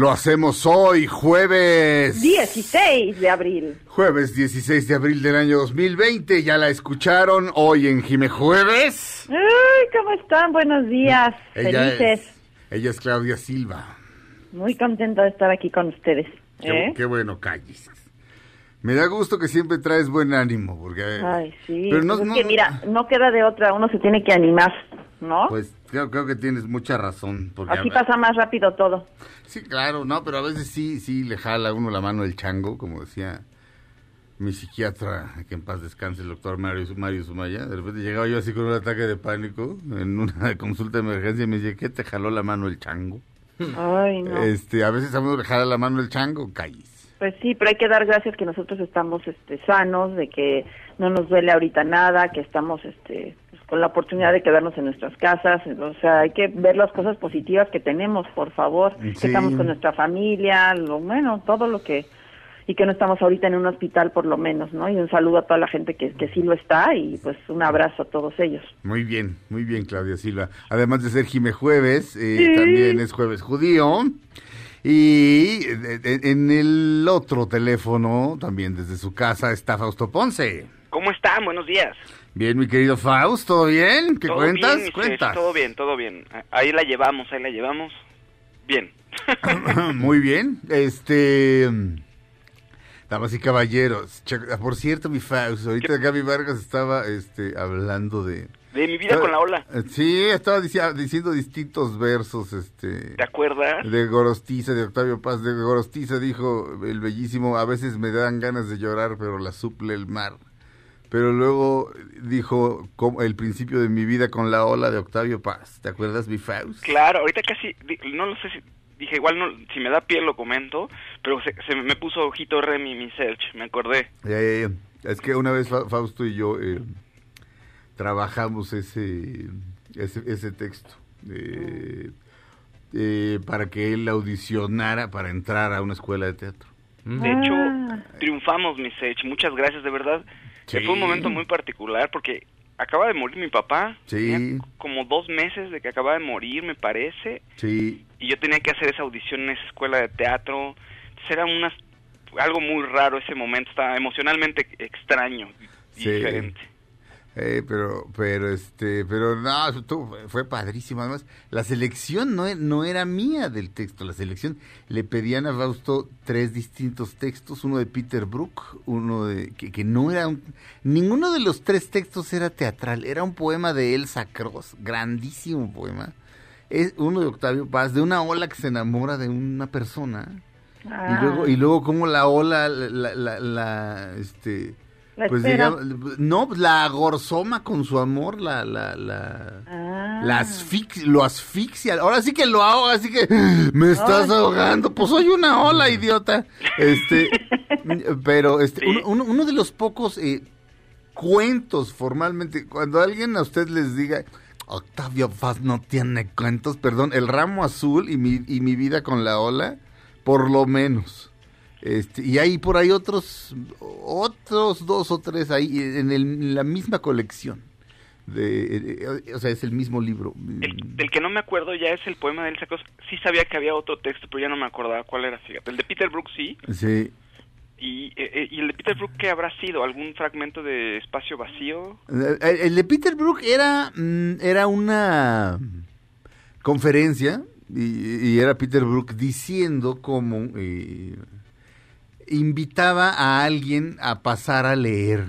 Lo hacemos hoy, jueves. 16 de abril. Jueves 16 de abril del año 2020. Ya la escucharon hoy en Jime Jueves. Ay, ¿cómo están? Buenos días. Ella Felices. es, ella es Claudia Silva. Muy contenta de estar aquí con ustedes. Qué, ¿eh? qué bueno, calles. Me da gusto que siempre traes buen ánimo, porque... Ay, sí. Pero no- Pues es no- que mira, no queda de otra, uno se tiene que animar, ¿no? Pues creo, creo que tienes mucha razón. Porque Así a- pasa más rápido todo. Sí, claro, no, pero a veces sí, sí le jala a uno la mano el chango, como decía mi psiquiatra, que en paz descanse, el doctor Mario, Mario Sumaya. De repente llegaba yo así con un ataque de pánico en una consulta de emergencia y me decía, ¿qué te jaló la mano el chango? Ay, no. Este, a veces a uno le jala la mano el chango, calles. Pues sí, pero hay que dar gracias que nosotros estamos este, sanos, de que no nos duele ahorita nada, que estamos este, pues, con la oportunidad de quedarnos en nuestras casas. O sea, hay que ver las cosas positivas que tenemos, por favor. Sí. Que estamos con nuestra familia, lo bueno, todo lo que... Y que no estamos ahorita en un hospital por lo menos, ¿no? Y un saludo a toda la gente que, que sí lo está y pues un abrazo a todos ellos. Muy bien, muy bien, Claudia Silva. Además de ser Jime Jueves, eh, Sí. también es Jueves Judío. Y en el otro teléfono, también desde su casa, está Fausto Ponce. ¿Cómo están? Buenos días. Bien, mi querido Faust, ¿todo bien? ¿Qué ¿Todo cuentas? bien, cuentas. Todo bien, todo bien. Ahí la llevamos, ahí la llevamos. Bien. Muy bien. Este. Damas y caballeros. Por cierto, mi Faust, ahorita Gaby Vargas estaba este, hablando de. De mi vida con la ola. Eh, Sí, estaba dici- diciendo distintos versos, este. ¿Te acuerdas? De Gorostiza, de Octavio Paz, de Gorostiza dijo el bellísimo, a veces me dan ganas de llorar, pero la suple el mar. Pero luego dijo como el principio de mi vida con la ola de Octavio Paz. ¿Te acuerdas, mi Faust? Claro, ahorita casi, no lo sé si, dije igual no, si me da pie lo comento, pero se, se me puso ojito Remy mi search, me acordé. Ya, ya, ya. Es que una vez Fa- Fausto y yo eh, trabajamos ese, ese, ese texto eh, eh, para que él audicionara para entrar a una escuela de teatro. De hecho, Ah. triunfamos mi search, muchas gracias de verdad. Sí. Fue un momento muy particular porque acaba de morir mi papá. Sí. Tenía como dos meses de que acaba de morir, me parece. Sí, y yo tenía que hacer esa audición en esa escuela de teatro. Entonces era unas, algo muy raro ese momento, estaba emocionalmente extraño y Sí. diferente. Eh, pero, pero, este, pero no, fue padrísimo. Además, la selección no, e- no era mía del texto. La selección le pedían a Fausto tres distintos textos, uno de Peter Brook, uno de que, que no era un, ninguno de los tres textos era teatral, era un poema de Elsa Cross, grandísimo poema. Es uno de Octavio Paz, de una ola que se enamora de una persona. Ah, Y luego, y luego como la ola, la, la, la- la, este, La pues digamos, no, pues, la agorzoma con su amor, la, la, la, ah. la lo asfixia. Ahora sí que lo hago, así que me estás Ay. ahogando. Pues soy una ola, idiota. Este, pero este, Sí. uno, uno- uno de los pocos eh, cuentos formalmente, cuando alguien a usted les diga, Octavio Paz no tiene cuentos, perdón, El Ramo Azul y mi, y mi vida con la ola, por lo menos. Este, y hay por ahí otros, otros dos o tres ahí en, el- en la misma colección. De, eh, o sea, es el mismo libro. El, del que no me acuerdo ya es el poema de Elsa Cross. Sí sabía que había otro texto, pero ya no me acordaba cuál era. Fíjate, el de Peter Brook sí. Sí. Y, eh, eh, y el de Peter Brook, ¿qué habrá sido? ¿Algún fragmento de espacio vacío? El, de Peter Brook era, mm, era una conferencia y, y era Peter Brook diciendo cómo eh, invitaba a alguien a pasar a leer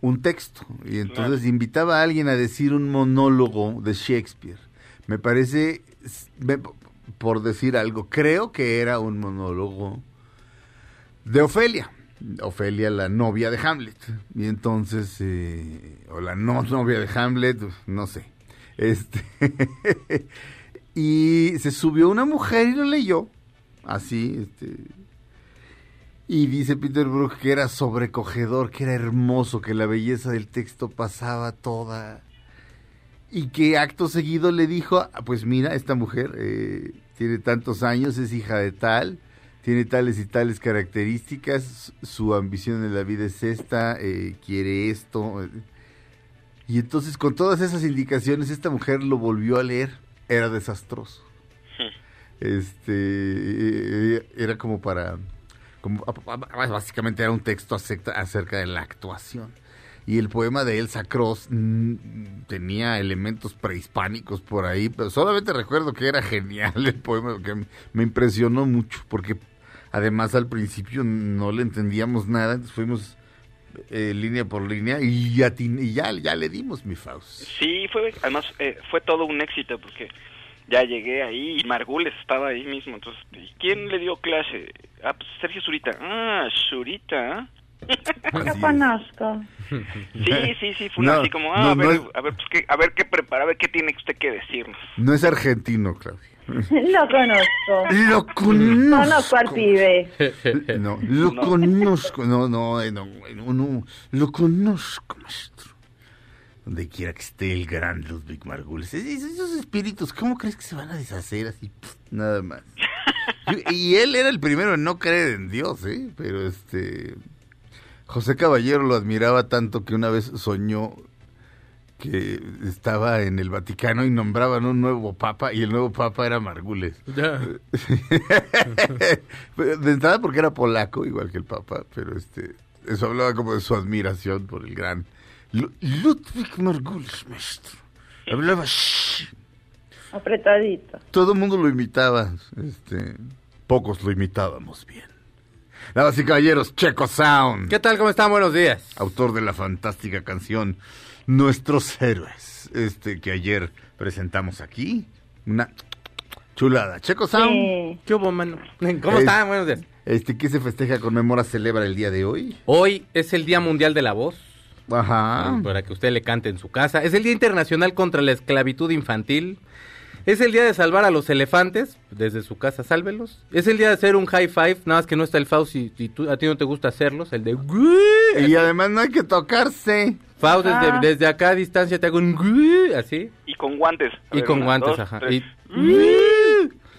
un texto y entonces invitaba a alguien a decir un monólogo de Shakespeare. Me parece, me- por decir algo, creo que era un monólogo de Ofelia. Ofelia, la novia de Hamlet. Y entonces, eh, o la no novia de Hamlet, no sé. Este, y se subió una mujer y lo leyó. Así, este. Y dice Peter Brook que era sobrecogedor, que era hermoso, que la belleza del texto pasaba toda. Y que acto seguido le dijo, "Ah, pues mira, esta mujer eh, tiene tantos años, es hija de tal, tiene tales y tales características, su ambición en la vida es esta, eh, quiere esto. Y entonces con todas esas indicaciones esta mujer lo volvió a leer, era desastroso. Este, eh, era como para, como, básicamente era un texto acerca, de la actuación. Y el poema de Elsa Cross mm, tenía elementos prehispánicos por ahí, pero solamente recuerdo que era genial el poema, que me impresionó mucho, porque además al principio no le entendíamos nada, fuimos eh, línea por línea y ya, tin- y ya, ya le dimos mi Faust. Sí, fue, además eh, fue todo un éxito porque ya llegué ahí y Margules estaba ahí mismo. Entonces, ¿y quién le dio clase? Ah, pues Sergio Zurita. Ah, Zurita. Lo conozco. Sí, sí, sí, fue No, así como, ah, no, a, ver, no es- a ver, pues, qué, a ver qué prepara, a ver qué tiene usted que decirnos. No es argentino, Claudia. Lo conozco. Lo conozco. Conozco al pibe. No, lo conozco. No, no, eh, no, no, no, lo conozco. Donde quiera que esté el gran Ludwig es- Esos espíritus, ¿cómo crees que se van a deshacer así? Pff, nada más. Yo- y él era el primero en no creer en Dios, ¿eh? Pero este. José Caballero lo admiraba tanto que una vez soñó que estaba en el Vaticano y nombraban un nuevo papa y el nuevo papa era Margules. Ya. De entrada porque era polaco, igual que el Papa, pero este eso hablaba como de su admiración por el gran Ludwig Margulis, maestro. Hablaba shh. Apretadito. Todo el mundo lo imitaba, este, pocos lo imitábamos bien. Damas y caballeros, Checo Sound, ¿Qué tal? ¿Cómo están? Buenos días. autor de la fantástica canción Nuestros Héroes, este que ayer presentamos aquí, una chulada. Checo Sound. Sí. ¿Qué hubo, mano? ¿Cómo Es- están? Buenos días. Este, ¿qué se festeja, conmemora, celebra el día de hoy? Hoy es el Día Mundial de la Voz. Ajá. Para que usted le cante en su casa. Es el Día Internacional contra la Esclavitud Infantil. Es el día de salvar a los elefantes. Desde su casa, sálvelos. Es el día de hacer un high five. Nada más que no está el Faust y, y tú- a ti no te gusta hacerlos. El de... Y además no hay que tocarse. Faust, desde, Ah. desde acá a distancia te hago un... Así. Y con guantes. A Y ver, con una, guantes, dos, ajá. Y-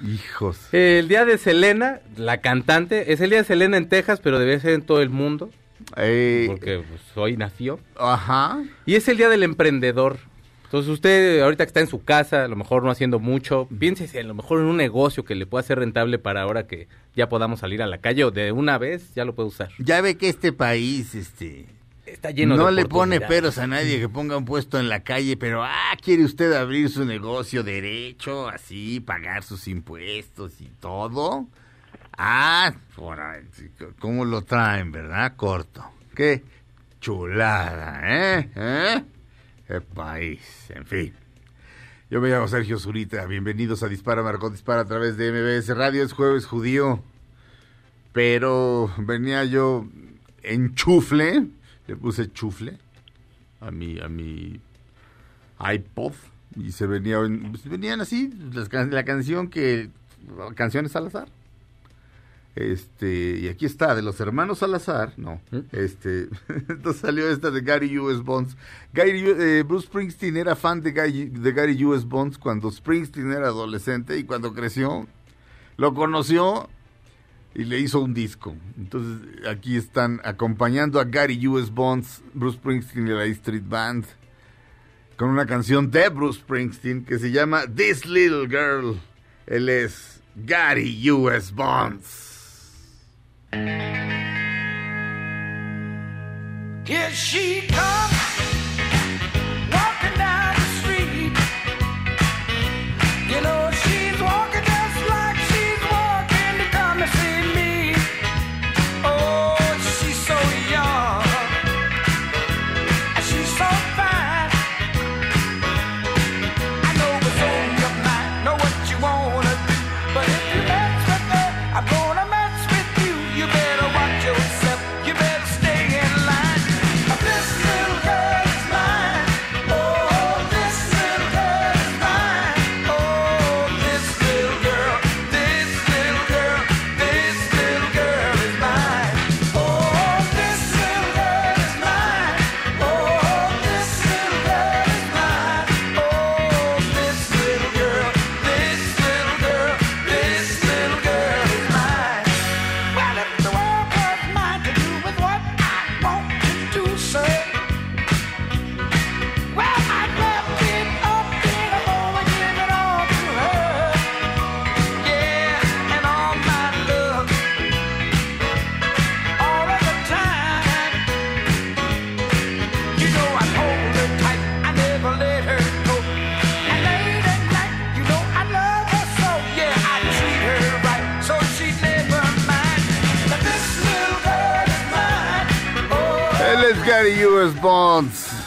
Hijos. El día de Selena, la cantante. Es el día de Selena en Texas, pero debe ser en todo el mundo. Eh, Porque pues, hoy nació. Ajá. Y es el día del emprendedor. Entonces usted ahorita que está en su casa, a lo mejor no haciendo mucho, piénsese a lo mejor en un negocio que le pueda ser rentable para ahora que ya podamos salir a la calle o de una vez ya lo puede usar. Ya ve que este país, este, Está lleno no de le pone peros a nadie que ponga un puesto en la calle, pero ah, quiere usted abrir su negocio derecho, así, pagar sus impuestos y todo. Ah, por ahí, ¿cómo lo traen, verdad? Corto. Qué chulada, ¿eh? ¿Eh? Qué país, en fin. Yo me llamo Sergio Zurita, bienvenidos a Dispara Marcó Dispara a través de MBS Radio, es jueves judío, pero venía yo en chufle, le puse chufle a mi, a mi iPod y se venía, pues, venían así, can- la canción que, canciones Salazar. Este, y aquí está, de los hermanos Salazar, no, este, entonces salió esta de Gary U.S. Bonds. Gary, eh, Bruce Springsteen era fan de Gary, de Gary U.S. Bonds cuando Springsteen era adolescente y cuando creció, lo conoció y le hizo un disco. Entonces aquí están acompañando a Gary U.S. Bonds, Bruce Springsteen y la Street Band con una canción de Bruce Springsteen que se llama This Little Girl. Él es Gary U.S. Bonds. Here she comes,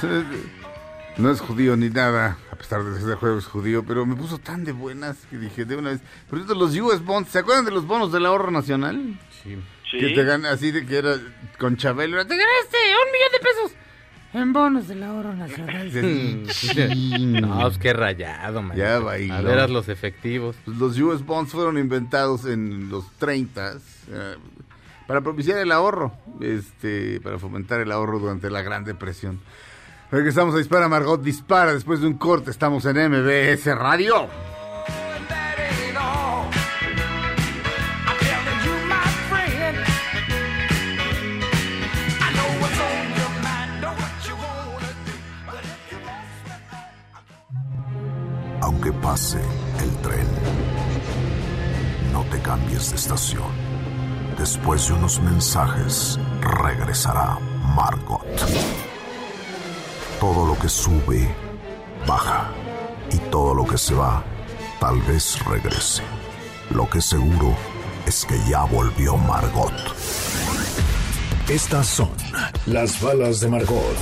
No es judío ni nada, a pesar de que ese juego es judío, pero me puso tan de buenas que dije de una vez. Por cierto, los US Bonds, ¿se acuerdan de los bonos del ahorro nacional? Sí. Sí. Que te ganan así de que era con Chabelo. Te ganaste un millón de pesos en bonos del ahorro nacional. No, pues qué rayado, man. Ya bailó. A veras los efectivos. Pues Los US Bonds fueron inventados en los 30 para propiciar el ahorro, este, para fomentar el ahorro durante la Gran Depresión. Regresamos a Dispara Margot Dispara después de un corte. Estamos en MBS Radio. Aunque pase el tren, no te cambies de estación. Después de unos mensajes, regresará Margot. Todo lo que sube, baja. Y todo lo que se va, tal vez regrese. Lo que seguro es que ya volvió Margot. Estas son las balas de Margot.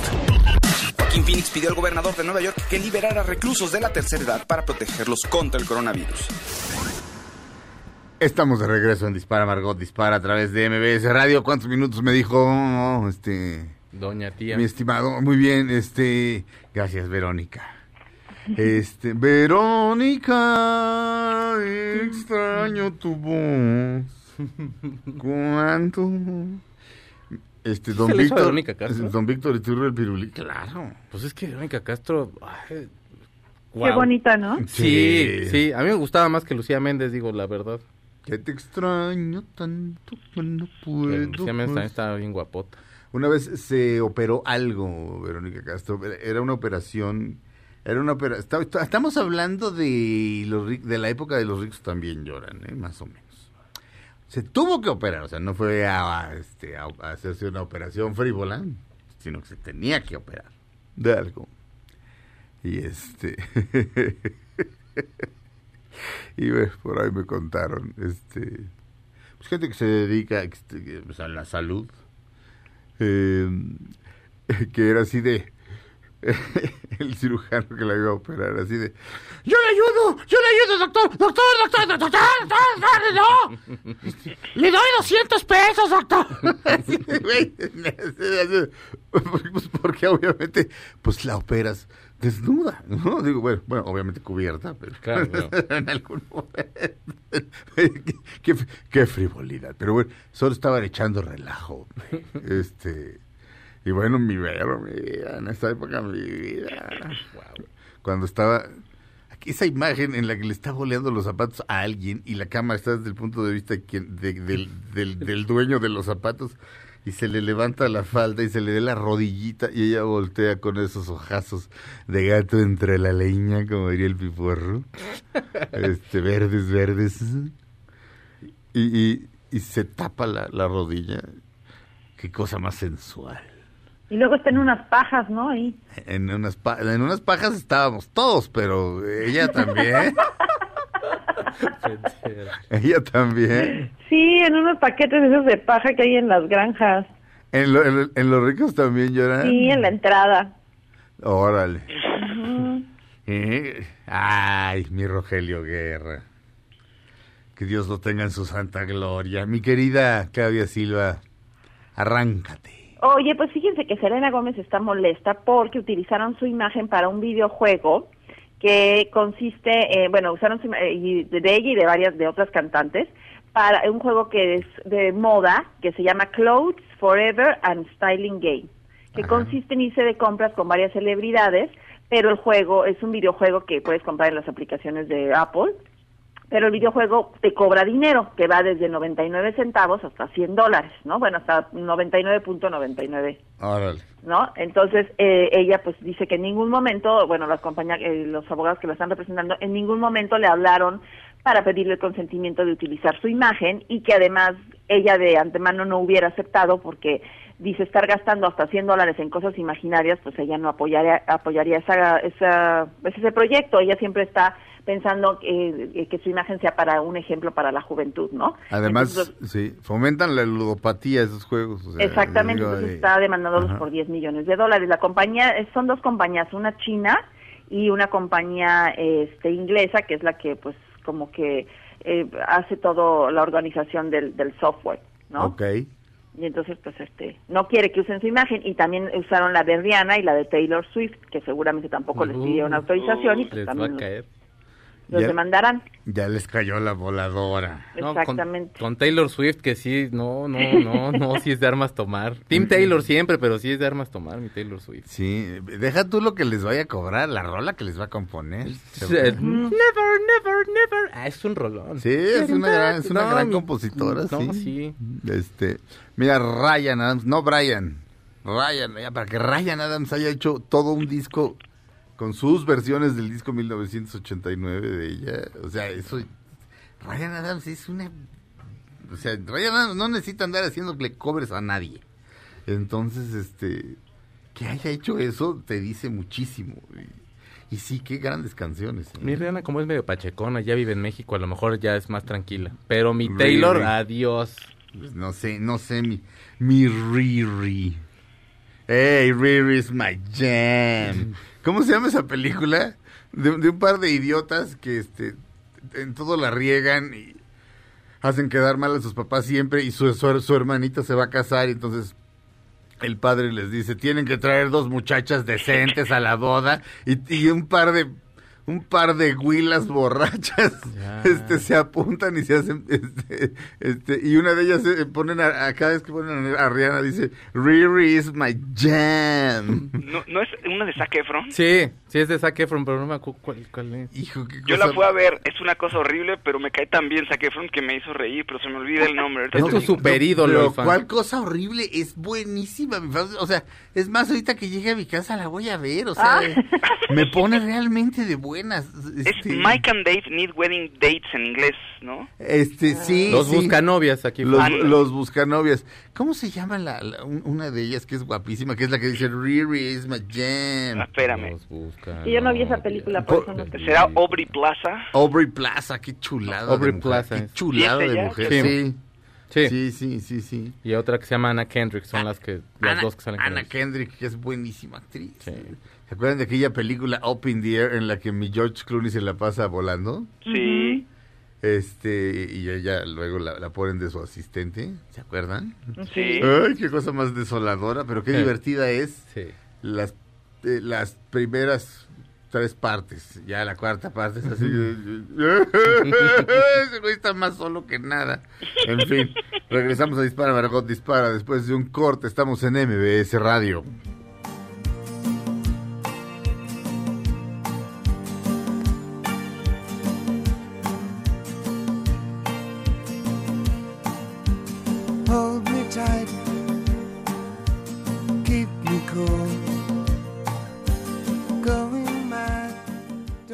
Joaquín Phoenix pidió al gobernador de Nueva York que liberara reclusos de la tercera edad para protegerlos contra el coronavirus. Estamos de regreso en Dispara Margot Dispara a través de MBS Radio. ¿Cuántos minutos me dijo este Doña tía. mi estimado? Muy bien, este, gracias Verónica. Este, Verónica, extraño tu voz. ¿Cuánto? Este, don Víctor, Verónica Castro? don Víctor Iturbe el Pirulí, claro. Pues es que Verónica Castro. ay, Qué guau. bonita, ¿no? Sí, sí. A mí me gustaba más que Lucía Méndez, digo la verdad. Que te extraño tanto que no puedo. Lucía Méndez también estaba bien guapota. Una vez se operó algo, Verónica Castro. Era una operación. Era una opera- está- Estamos hablando de los de la época de los ricos también lloran, ¿eh? más o menos. Se tuvo que operar, o sea, no fue a, este, a, hacerse una operación frívola, sino que se tenía que operar de algo. Y este. y ves, por ahí me contaron, este. Pues gente que se dedica este, pues, a la salud eh, que era así de el cirujano que la iba a operar así de yo le ayudo yo le ayudo doctor doctor doctor doctor doctor, doctor, no le doy 200 pesos doctor Así güey, pues porque obviamente pues la operas desnuda no digo bueno bueno obviamente cubierta pero Claro, claro. en algún momento. Qué, frivolidad. Pero bueno solo estaban echando relajo este y bueno mi vero mi vida en esta época mi vida. Guau. cuando estaba aquí esa imagen en la que le está boleando los zapatos a alguien y la cámara está desde el punto de vista de quien- de- del, del, del dueño de los zapatos y se le levanta la falda y se le ve la rodillita y ella voltea con esos ojazos de gato entre la leña, como diría el piporro. Este, verdes, verdes. Y, y, y se tapa la, la rodilla. Qué cosa más sensual. Y luego está en unas pajas, ¿no? Ahí. En unas, pa- en unas pajas estábamos todos, pero ella también. ella también. Sí, en unos paquetes esos de paja que hay en las granjas. En, lo- en, en los ricos también lloran. Sí, en la entrada. Órale. Eh, Ay, mi Rogelio Guerra. Que Dios lo tenga en su santa gloria. Mi querida Claudia Silva, arráncate. Oye, pues fíjense que Selena Gómez está molesta porque utilizaron su imagen para un videojuego que consiste, eh, bueno, usaron eh, de de ella y de varias de otras cantantes para un juego que es de moda que se llama Clothes Forever and Styling Game, que Ajá. consiste en irse de compras con varias celebridades, pero el juego es un videojuego que puedes comprar en las aplicaciones de Apple pero el videojuego te cobra dinero, que va desde 99 centavos hasta 100 dólares, ¿no? Bueno, hasta 99.99, Órale. ¿no? Entonces, eh, ella pues dice que en ningún momento, bueno, las compañías, eh, los abogados que la están representando, en ningún momento le hablaron para pedirle el consentimiento de utilizar su imagen y que además ella de antemano no hubiera aceptado porque dice estar gastando hasta 100 dólares en cosas imaginarias, pues ella no apoyaría, apoyaría esa, esa, ese proyecto. Ella siempre está pensando que, que su imagen sea para un ejemplo para la juventud, ¿no? Además, Entonces, sí, fomentan la ludopatía esos juegos. o sea, Exactamente, entonces de- está demandándolos Ajá. por 10 millones de dólares. La compañía, eh, son dos compañías, una china y una compañía este, inglesa, que es la que pues como que eh, hace todo la organización del, del software, ¿no? Ok. Y entonces pues este, no quiere que usen su imagen y también usaron la de Rihanna y la de Taylor Swift, que seguramente tampoco les pidieron Uh, autorización y Les pues va a también caer. Los Ya. demandarán. Ya les cayó la voladora. No, Exactamente. con, Taylor Swift, que sí, no, no, no, no, sí es de armas tomar. Team Taylor siempre, pero sí es de armas tomar, mi Taylor Swift. Sí, deja tú lo que les vaya a cobrar, la rola que les va a componer. Eh, Never, never, never. Ah, es un rolón. Sí, es una gran, es una No, gran mi- compositora, no, sí. sí. Este, mira, Ryan Adams, no Brian, Ryan, ya, para que Ryan Adams haya hecho todo un disco con sus versiones del disco 1989 de ella, o sea, eso, Ryan Adams es una, o sea, Ryan Adams no necesita andar haciéndole covers a nadie, entonces, este, que haya hecho eso te dice muchísimo, y, y sí, qué grandes canciones. ¿eh? Mi Rihanna, como es medio pachecona, ya vive en México, a lo mejor ya es más tranquila. Pero mi Riri. Taylor, adiós. Pues no sé, no sé, mi, mi Riri. Hey, Riri is my jam. ¿Cómo se llama esa película? De, un par de idiotas que este en todo la riegan y hacen quedar mal a sus papás siempre y su, su, su hermanita se va a casar y entonces el padre les dice, tienen que traer dos muchachas decentes a la boda y, y un par de un par de huilas borrachas Ya. este se apuntan y se hacen este, este y una de ellas se ponen a, a- cada vez que ponen a Rihanna dice Riri is my jam ¿No, ¿No es una de Zac Efron? Sí, sí es de Zac Efron, pero no me acuerdo cuál, cuál es. hijo qué Yo la fui a ver, es una cosa horrible, pero me cae tan bien Zac Efron que me hizo reír, pero se me olvida el nombre. Es tu super ídolo, cuál cosa horrible, es buenísima, mi fan. O sea, es más, ahorita que llegue a mi casa la voy a ver, o sea, Ah. me pone realmente de buenas. Es Este, Mike and Dave Need Wedding Dates en inglés, ¿no? Este, sí. Los sí. buscanovias aquí. Los, Ándale. los buscanovias. ¿Cómo se llama la, la- un- una de ellas que es guapísima, que es la que dice Riri is my jam? Ah, espérame. Sí, yo no vi esa película, por Por- eso no. ¿Será Aubrey Plaza? Aubrey Plaza, qué chulada Aubrey de mujer. Plaza Qué chulada ¿Y de mujer, Sí. sí. Sí. Sí, sí, sí, sí. Y otra que se llama Anna Kendrick, son las que las Ana, dos que salen con Anna ellos. Kendrick, que es buenísima actriz. Sí. ¿Se acuerdan de aquella película Up in the Air en la que mi George Clooney se la pasa volando? Sí. Este, y ella luego la, la ponen de su asistente, ¿se acuerdan? Sí. Ay, qué cosa más desoladora, pero qué Sí. divertida es Sí. las, eh, las primeras tres partes. Ya la cuarta parte es así. Ese güey está más solo que nada. En fin, regresamos a Dispara, Margot Dispara. Después de un corte, estamos en MBS Radio.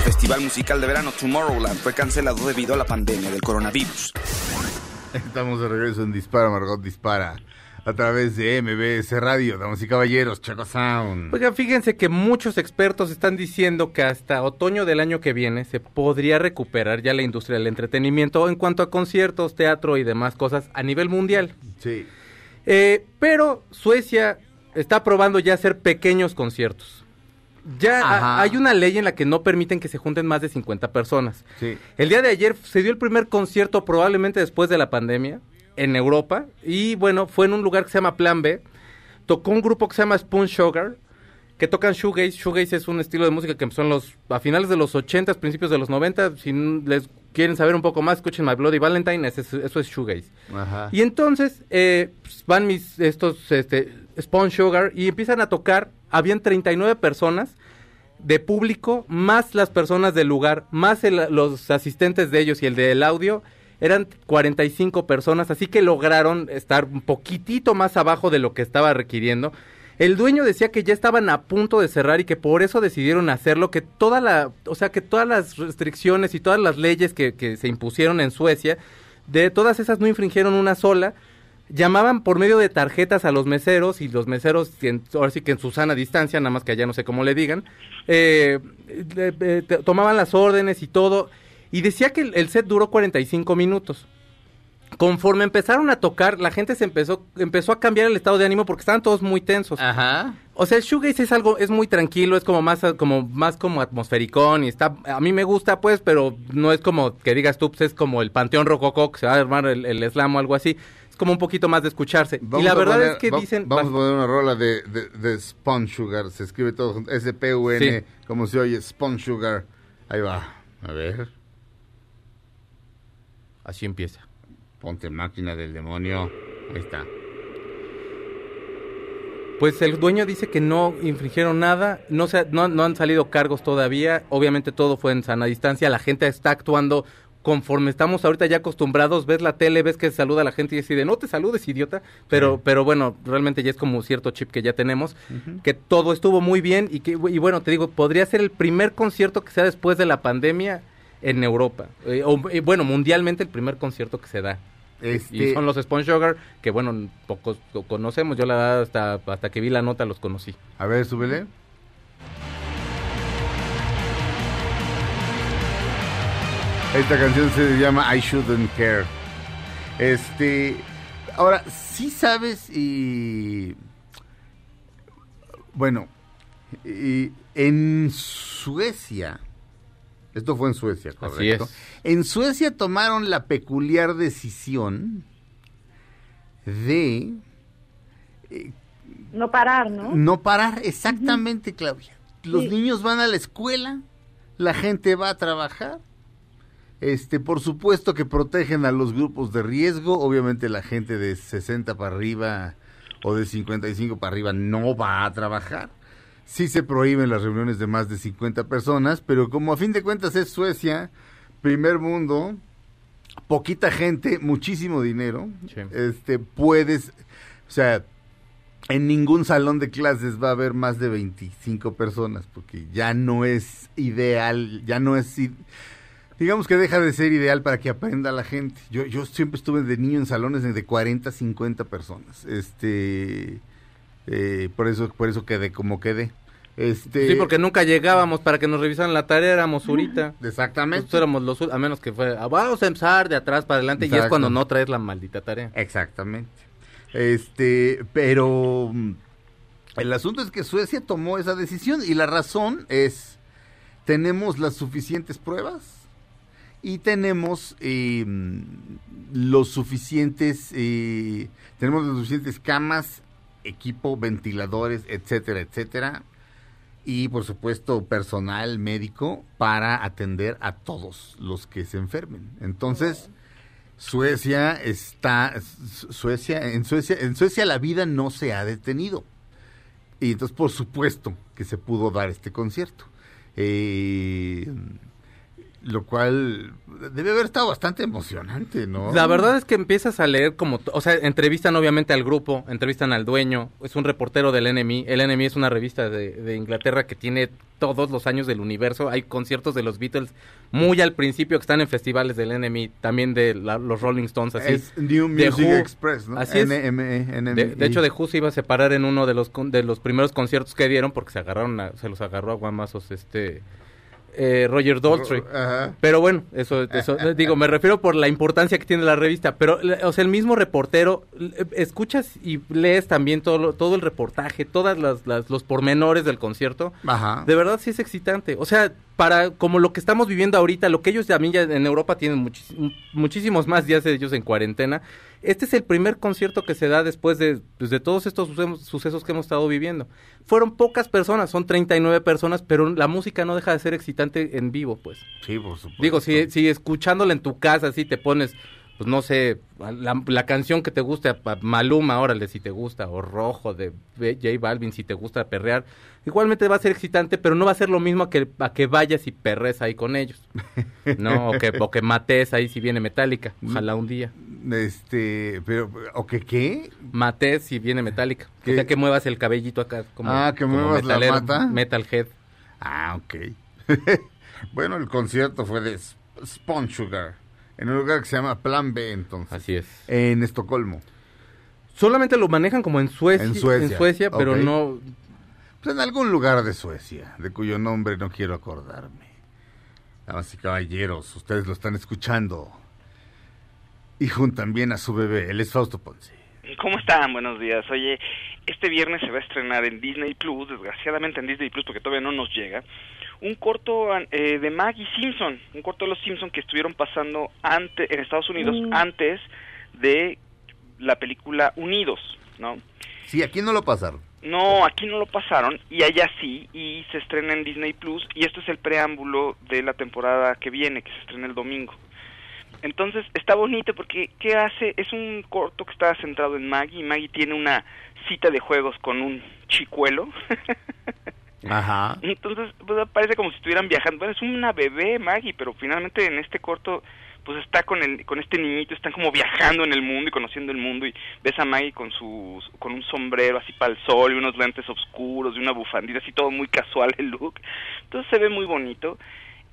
El festival musical de verano Tomorrowland fue cancelado debido a la pandemia del coronavirus. Estamos de regreso en Dispara, Margot Dispara. A través de MBS Radio, damas y caballeros, Chaco Sound. Oigan, fíjense que muchos expertos están diciendo que hasta otoño del año que viene se podría recuperar ya la industria del entretenimiento en cuanto a conciertos, teatro y demás cosas a nivel mundial. Sí. Eh, pero Suecia está probando ya hacer pequeños conciertos. Ya Ajá. hay una ley en la que no permiten que se junten más de 50 personas. Sí. El día de ayer se dio el primer concierto probablemente después de la pandemia en Europa y bueno, fue en un lugar que se llama Plan B. Tocó un grupo que se llama Spoon Sugar que tocan shoegaze. Shoegaze es un estilo de música que empezó en los a finales de los 80, principios de los 90. Si les quieren saber un poco más, escuchen My Bloody Valentine, ese es- eso es shoegaze. Ajá. Y entonces eh, pues, van mis estos este Spawn Sugar, y empiezan a tocar. Habían 39 personas de público, más las personas del lugar, más el- los asistentes de ellos y el del audio. Eran 45 personas, así que lograron estar un poquitito más abajo de lo que estaba requiriendo. El dueño decía que ya estaban a punto de cerrar y que por eso decidieron hacerlo, que toda la, o sea, que todas las restricciones y todas las leyes que, que se impusieron en Suecia, de todas esas no infringieron una sola. Llamaban por medio de tarjetas a los meseros y los meseros, ahora sí que en su sana distancia, nada más que allá no sé cómo le digan, eh, eh, eh, tomaban las órdenes y todo. Y decía que el, el set duró 45 minutos. Conforme empezaron a tocar, la gente se empezó, empezó a cambiar el estado de ánimo porque estaban todos muy tensos. Ajá. O sea, el shoegaze es algo, es muy tranquilo, es como más, como más como atmosfericón y está, a mí me gusta pues, pero no es como que digas tú, pues es como el Panteón Rococó que se va a armar el, el slam o algo así. Como un poquito más de escucharse. Vamos y la verdad poner- es que va- dicen, Vamos a poner una rola de, de, de Spawn Sugar. Se escribe todo junto. S-P-U-N. Sí. Como se oye, Spawn Sugar. Ahí va. A ver. así empieza. Ponte máquina del demonio. Ahí está. Pues el dueño dice que no infringieron nada, no, se, no, no han salido cargos todavía, obviamente todo fue en sana distancia, la gente está actuando conforme estamos ahorita ya acostumbrados, ves la tele, ves que se saluda a la gente y decide, no te saludes, idiota, pero, pero bueno, realmente ya es como cierto chip que ya tenemos, que todo estuvo muy bien y que, y bueno, te digo, podría ser el primer concierto que sea después de la pandemia en Europa, eh, o, eh, bueno, mundialmente el primer concierto que se da. Este, Y son los Spawn Sugar, que bueno, pocos conocemos. Yo la verdad hasta, hasta que vi la nota los conocí. A ver, súbele. Esta canción se llama I Shouldn't Care. Este. Ahora, sí sabes y. Bueno, y en Suecia. Esto fue en Suecia, correcto. es. En Suecia tomaron la peculiar decisión de No parar, ¿no? no parar, exactamente, Claudia. Los Sí. niños van a la escuela, la gente va a trabajar. Este, por supuesto que protegen a los grupos de riesgo, obviamente la gente de 60 para arriba o de 55 para arriba no va a trabajar. Sí se prohíben las reuniones de más de 50 personas, pero como a fin de cuentas es Suecia, primer mundo, poquita gente, muchísimo dinero, Sí. este, puedes, o sea, en ningún salón de clases va a haber más de 25 personas, porque ya no es ideal, ya no es, digamos que deja de ser ideal para que aprenda la gente. Yo, yo siempre estuve de niño en salones de 40, 50 personas, este, eh, por eso, por eso quedé como quedé. Este, Sí, porque nunca llegábamos para que nos revisaran la tarea, éramos ahorita. Exactamente. Nosotros éramos los, a menos que fue, vamos a empezar de atrás para adelante, y es cuando no traes la maldita tarea. Exactamente. Este, pero mm, el asunto es que Suecia tomó esa decisión y la razón es tenemos las suficientes pruebas y tenemos eh, los suficientes eh, tenemos las suficientes camas, equipo, ventiladores, etcétera, etcétera y por supuesto personal médico para atender a todos los que se enfermen. Entonces, Suecia está Su- Suecia en Suecia en Suecia la vida no se ha detenido y entonces por supuesto que se pudo dar este concierto Eh, lo cual debe haber estado bastante emocionante no La verdad es que empiezas a leer como, o sea, entrevistan obviamente al grupo, entrevistan al dueño, es un reportero del NMI, el NMI es una revista de, de Inglaterra que tiene todos los años del universo, hay conciertos de los Beatles muy al principio que están en festivales del NMI, también de la- los Rolling Stones, así. es New Music Who, Express no así es. NME, NMI. De, de hecho, de Who se iba a separar en uno de los de los primeros conciertos que dieron porque se agarraron, a- se los agarró a guamazos este eh, Roger Daltrey. Ajá. Pero bueno, eso, eso digo, me refiero por la importancia que tiene la revista. Pero, o sea, el mismo reportero, eh, escuchas y lees también todo, todo el reportaje, todas las, las- los pormenores del concierto. Ajá. De verdad sí es excitante. O sea, para como lo que estamos viviendo ahorita, lo que ellos también ya en Europa tienen muchis- muchísimos más días de ellos en cuarentena. Este es el primer concierto que se da después de, pues, de todos estos sucesos, que hemos estado viviendo. Fueron pocas personas, son 39 personas, pero la música no deja de ser excitante en vivo, pues. Sí, por supuesto. Digo, si, si escuchándola en tu casa, así te pones pues no sé, la, la canción que te guste, a Maluma, órale, si te gusta, o Rojo de J Balvin, si te gusta perrear, igualmente va a ser excitante, pero no va a ser lo mismo a que, a que vayas y perres ahí con ellos. No, o que, o que mates ahí si viene Metallica, ojalá un día. Este, pero, ¿o que qué? Mates si viene Metallica. ¿Qué? O sea, que muevas el cabellito acá. Como, Ah, que muevas la mata. Metalhead. Ah, ok. bueno, el concierto fue de Sp- Spawn Sugar, en un lugar que se llama Plan B, entonces. Así es. En Estocolmo. Solamente lo manejan como en Suecia, En Suecia, pero ok. no... Pues en algún lugar de Suecia, de cuyo nombre no quiero acordarme. Damas y caballeros, ustedes lo están escuchando. Y juntan bien a su bebé, él es Fausto Ponce. ¿Cómo están? Buenos días. Oye, este viernes se va a estrenar en Disney Plus, desgraciadamente en Disney Plus porque todavía no nos llega, un corto eh, de Maggie Simpson, un corto de los Simpson que estuvieron pasando ante, en Estados Unidos Mm. antes de la película Unidos, ¿no? Sí, aquí no lo pasaron. No, aquí no lo pasaron y allá sí, y se estrena en Disney Plus y esto es el preámbulo de la temporada que viene, que se estrena el domingo. Entonces está bonito porque ¿qué hace? Es un corto que está centrado en Maggie y Maggie tiene una cita de juegos con un chicuelo. Ajá. Entonces pues, parece como si estuvieran viajando. Es una bebé Maggie, pero finalmente en este corto pues está con el con este niñito, están como viajando en el mundo y conociendo el mundo y ves a Maggie con sus con un sombrero así para el sol y unos lentes oscuros y una bufandita así todo muy casual el look. Entonces se ve muy bonito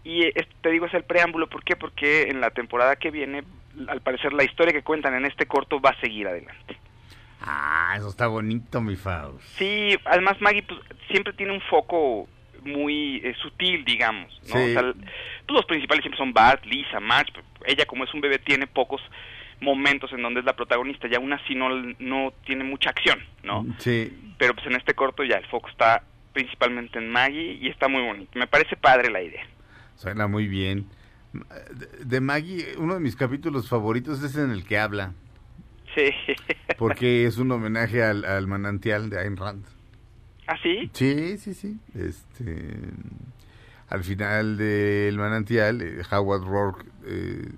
y eh, es- te digo es el preámbulo, ¿por qué? Porque en la temporada que viene al parecer la historia que cuentan en este corto va a seguir adelante. Ah, eso está bonito, mi Faust. Sí, además Maggie pues, siempre tiene un foco muy eh, sutil, digamos, ¿no? Sí. O sea, pues, los principales siempre son Bart, Lisa, Marge, ella como es un bebé tiene pocos momentos en donde es la protagonista y aún así no, no tiene mucha acción, ¿no? Sí. Pero pues en este corto ya el foco está principalmente en Maggie y está muy bonito. Me parece padre la idea. Suena muy bien. De Maggie, uno de mis capítulos favoritos es en el que habla, Sí. porque es un homenaje al, al manantial de Ayn Rand. ¿Ah, sí? Sí, sí, sí. Este, al final del manantial, eh, Howard Rourke eh,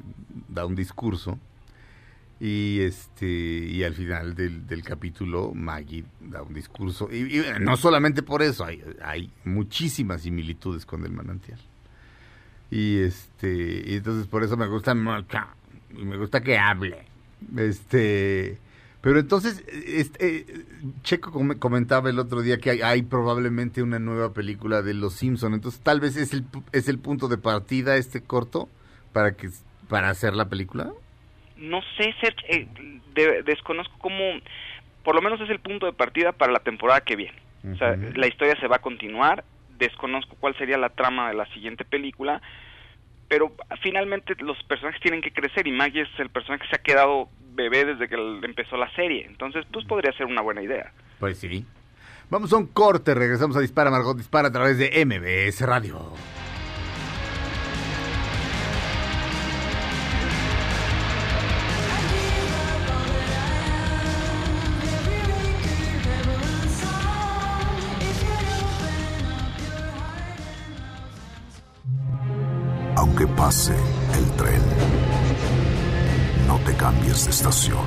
da un discurso y este y al final del, del capítulo Maggie da un discurso y, y no solamente por eso hay, hay muchísimas similitudes con el manantial y este y entonces por eso me gusta mucho y me gusta que hable este pero entonces este, Checo com- comentaba el otro día que hay, hay probablemente una nueva película de Los Simpson. Entonces tal vez es el es el punto de partida este corto para que para hacer la película. No sé, Sergio, eh, de- desconozco cómo, por lo menos es el punto de partida para la temporada que viene. O sea, la historia se va a continuar, desconozco cuál sería la trama de la siguiente película, pero finalmente los personajes tienen que crecer y Maggie es el personaje que se ha quedado bebé desde que empezó la serie, entonces pues podría ser una buena idea. Pues sí. Vamos a un corte, regresamos a Dispara Margot Dispara a través de MBS Radio. Pase el tren, no te cambies de estación.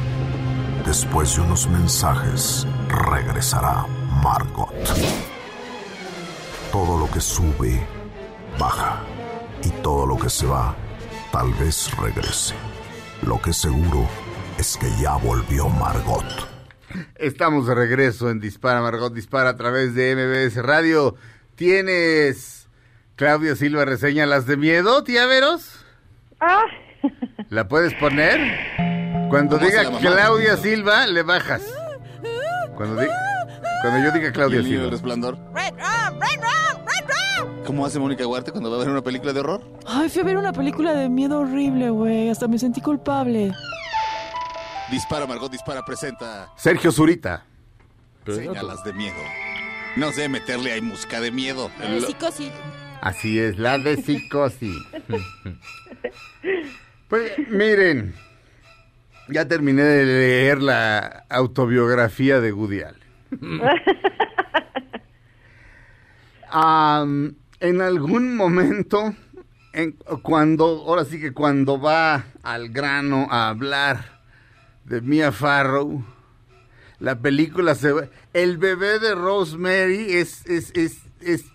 Después de unos mensajes, regresará Margot. Todo lo que sube, baja. Y todo lo que se va, tal vez regrese. Lo que seguro es que ya volvió Margot. Estamos de regreso en Dispara Margot Dispara a través de MBS Radio. ¿Tienes Claudia Silva reseña las de miedo, tía Veros? Ah, ¿La puedes poner? Cuando ¿Cómo hace diga? Claudia Silva, le bajas. Cuando, di- cuando yo diga ¿Y Claudia el niño del Silva. resplandor? ¿Cómo hace Mónica Huarte cuando va a ver una película de horror? Ay, fui a ver una película de miedo horrible, güey. Hasta me sentí culpable. Dispara, Margot Dispara presenta Sergio Zurita. Señalas de miedo. No sé meterle ahí música de miedo. Eh, psicosis. Así es, la de psicosis. Pues miren, ya terminé de leer la autobiografía de. Am, en algún momento en- cuando, ahora sí que cuando va al grano a hablar de Mia Farrow, la película se el bebé de Rosemary es, es, es, es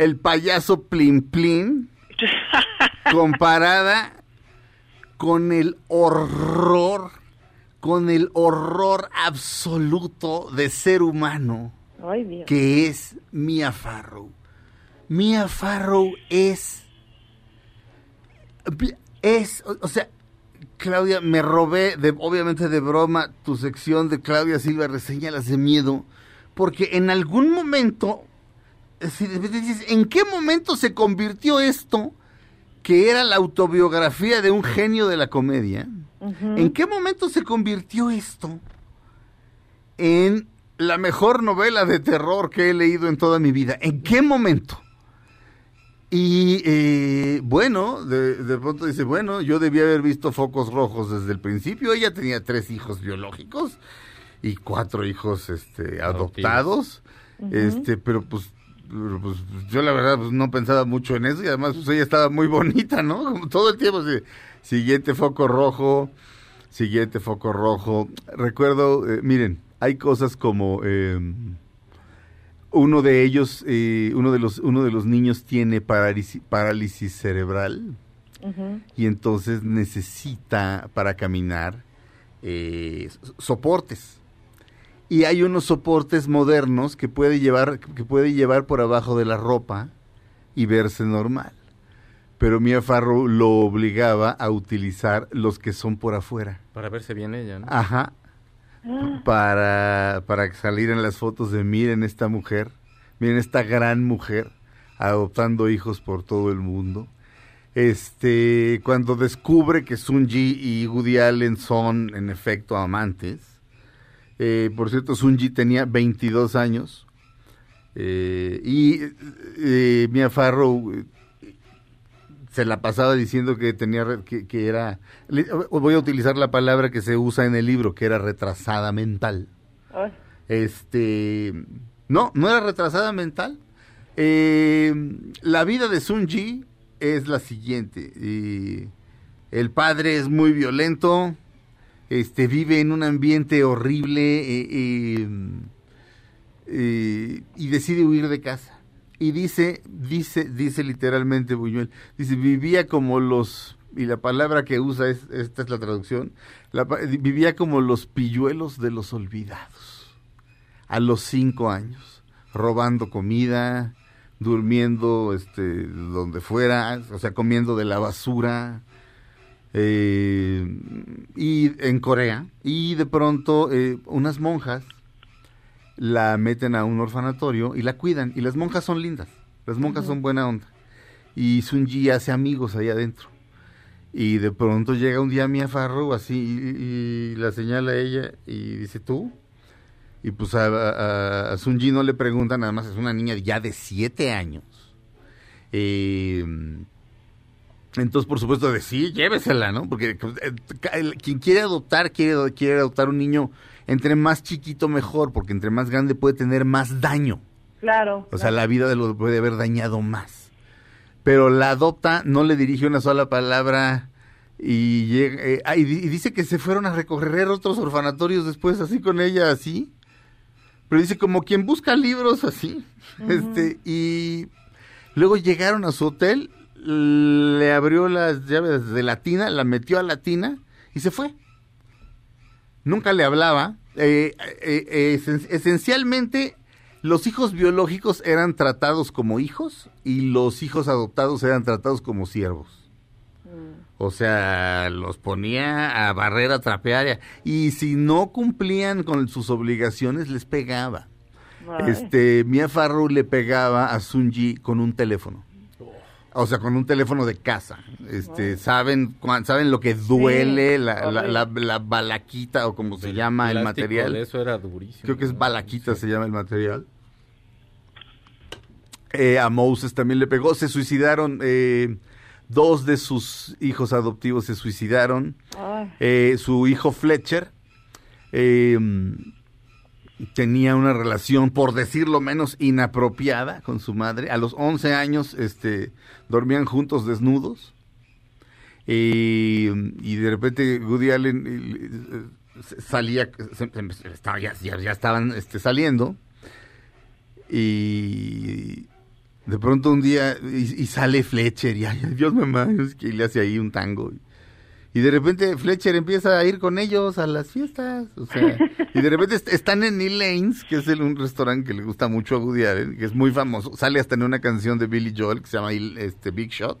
el payaso Plin Plin comparada con el horror, con el horror absoluto de ser humano Ay, Dios. que es Mia Farrow. Mia Farrow es es, o, o sea, Claudia, me robé, de, obviamente de broma, tu sección de Claudia Silva reseña las de miedo, porque en algún momento, si de repente dices, ¿en qué momento se convirtió esto, que era la autobiografía de un genio de la comedia? ¿En qué momento se convirtió esto en la mejor novela de terror que he leído en toda mi vida? ¿En qué momento? Y eh, bueno, de, de pronto dice, bueno, yo debía haber visto focos rojos desde el principio. Ella tenía tres hijos biológicos y cuatro hijos este, adoptados. Este, pero pues, pues, yo la verdad pues, no pensaba mucho en eso y además pues, ella estaba muy bonita, ¿no? Como todo el tiempo, así, siguiente foco rojo, siguiente foco rojo. Recuerdo, eh, miren, hay cosas como... eh, uno de ellos, eh, uno, de los, uno de los niños tiene parálisis, parálisis cerebral y entonces necesita para caminar eh, so- soportes. Y hay unos soportes modernos que puede llevar, que puede llevar por abajo de la ropa y verse normal. Pero Mia Farrow lo obligaba a utilizar los que son por afuera. Para verse bien ella, ¿no? Ajá. Para, para salir en las fotos de miren esta mujer, miren esta gran mujer adoptando hijos por todo el mundo. Este, cuando descubre que Sunji y Woody Allen son en efecto amantes. Eh, por cierto, Sunji tenía 22 años. eh, y eh, Mia Farrow eh, se la pasaba diciendo que tenía que, que era voy a utilizar la palabra que se usa en el libro que era retrasada mental Ay. este no no era retrasada mental Eh, la vida de Sunji es la siguiente y el padre es muy violento este vive en un ambiente horrible eh, eh, eh, y decide huir de casa. Y dice, dice, dice literalmente Buñuel, dice, vivía como los, y la palabra que usa es, esta es la traducción, vivía como los pilluelos de los olvidados, a los cinco años, robando comida, durmiendo este, donde fuera, o sea, comiendo de la basura, eh, y en Corea, y de pronto eh, unas monjas la meten a un orfanatorio y la cuidan. Y las monjas son lindas. Las monjas son buena onda. Y Sunji hace amigos ahí adentro. Y de pronto llega un día Mia Farrow así y, y la señala a ella y dice, ¿tú? Y pues a, a, a Sunji no le pregunta nada más, es una niña ya de siete años. Eh, entonces, por supuesto, de sí, llévesela, ¿no? Porque pues, eh, quien quiere adoptar, quiere, quiere adoptar un niño entre más chiquito mejor, porque entre más grande puede tener más daño. Claro. O sea, la vida de lo puede haber dañado más. Pero la adopta, no le dirige una sola palabra y, llega, eh, ah, y dice que se fueron a recorrer otros orfanatorios después, así con ella, así. Pero dice como quien busca libros, así. Este, y luego llegaron a su hotel, le abrió las llaves de la tina, la metió a la tina y se fue. Nunca le hablaba. Eh, eh, eh, esen- esencialmente, los hijos biológicos eran tratados como hijos y los hijos adoptados eran tratados como siervos. O sea, los ponía a barrer, a trapear. Y si no cumplían con sus obligaciones, les pegaba. Ay. Este, Mia Farrow le pegaba a Sunji con un teléfono. O sea, con un teléfono de casa. Este, saben, saben lo que duele la, la, la- la balaquita o como se llama el material. de eso era durísimo. Creo que es balaquita se llama el material. Eh, a Moses también le pegó. Se suicidaron. eh, dos de sus hijos adoptivos se suicidaron. Eh, su hijo Fletcher eh, tenía una relación, por decirlo menos, inapropiada con su madre. A los 11 años este, dormían juntos desnudos. Y, de repente Woody Allen eh, eh, salía, ya, estaban este, saliendo. Y de pronto un día, y, sale Fletcher, y ay, Dios es que le hace ahí un tango. De repente Fletcher empieza a ir con ellos a las fiestas. O sea, y de repente est- están en Neil Lanes, que es un restaurante que le gusta mucho a Woody Allen, que es muy famoso. Sale hasta en una canción de Billy Joel que se llama este, Big Shot.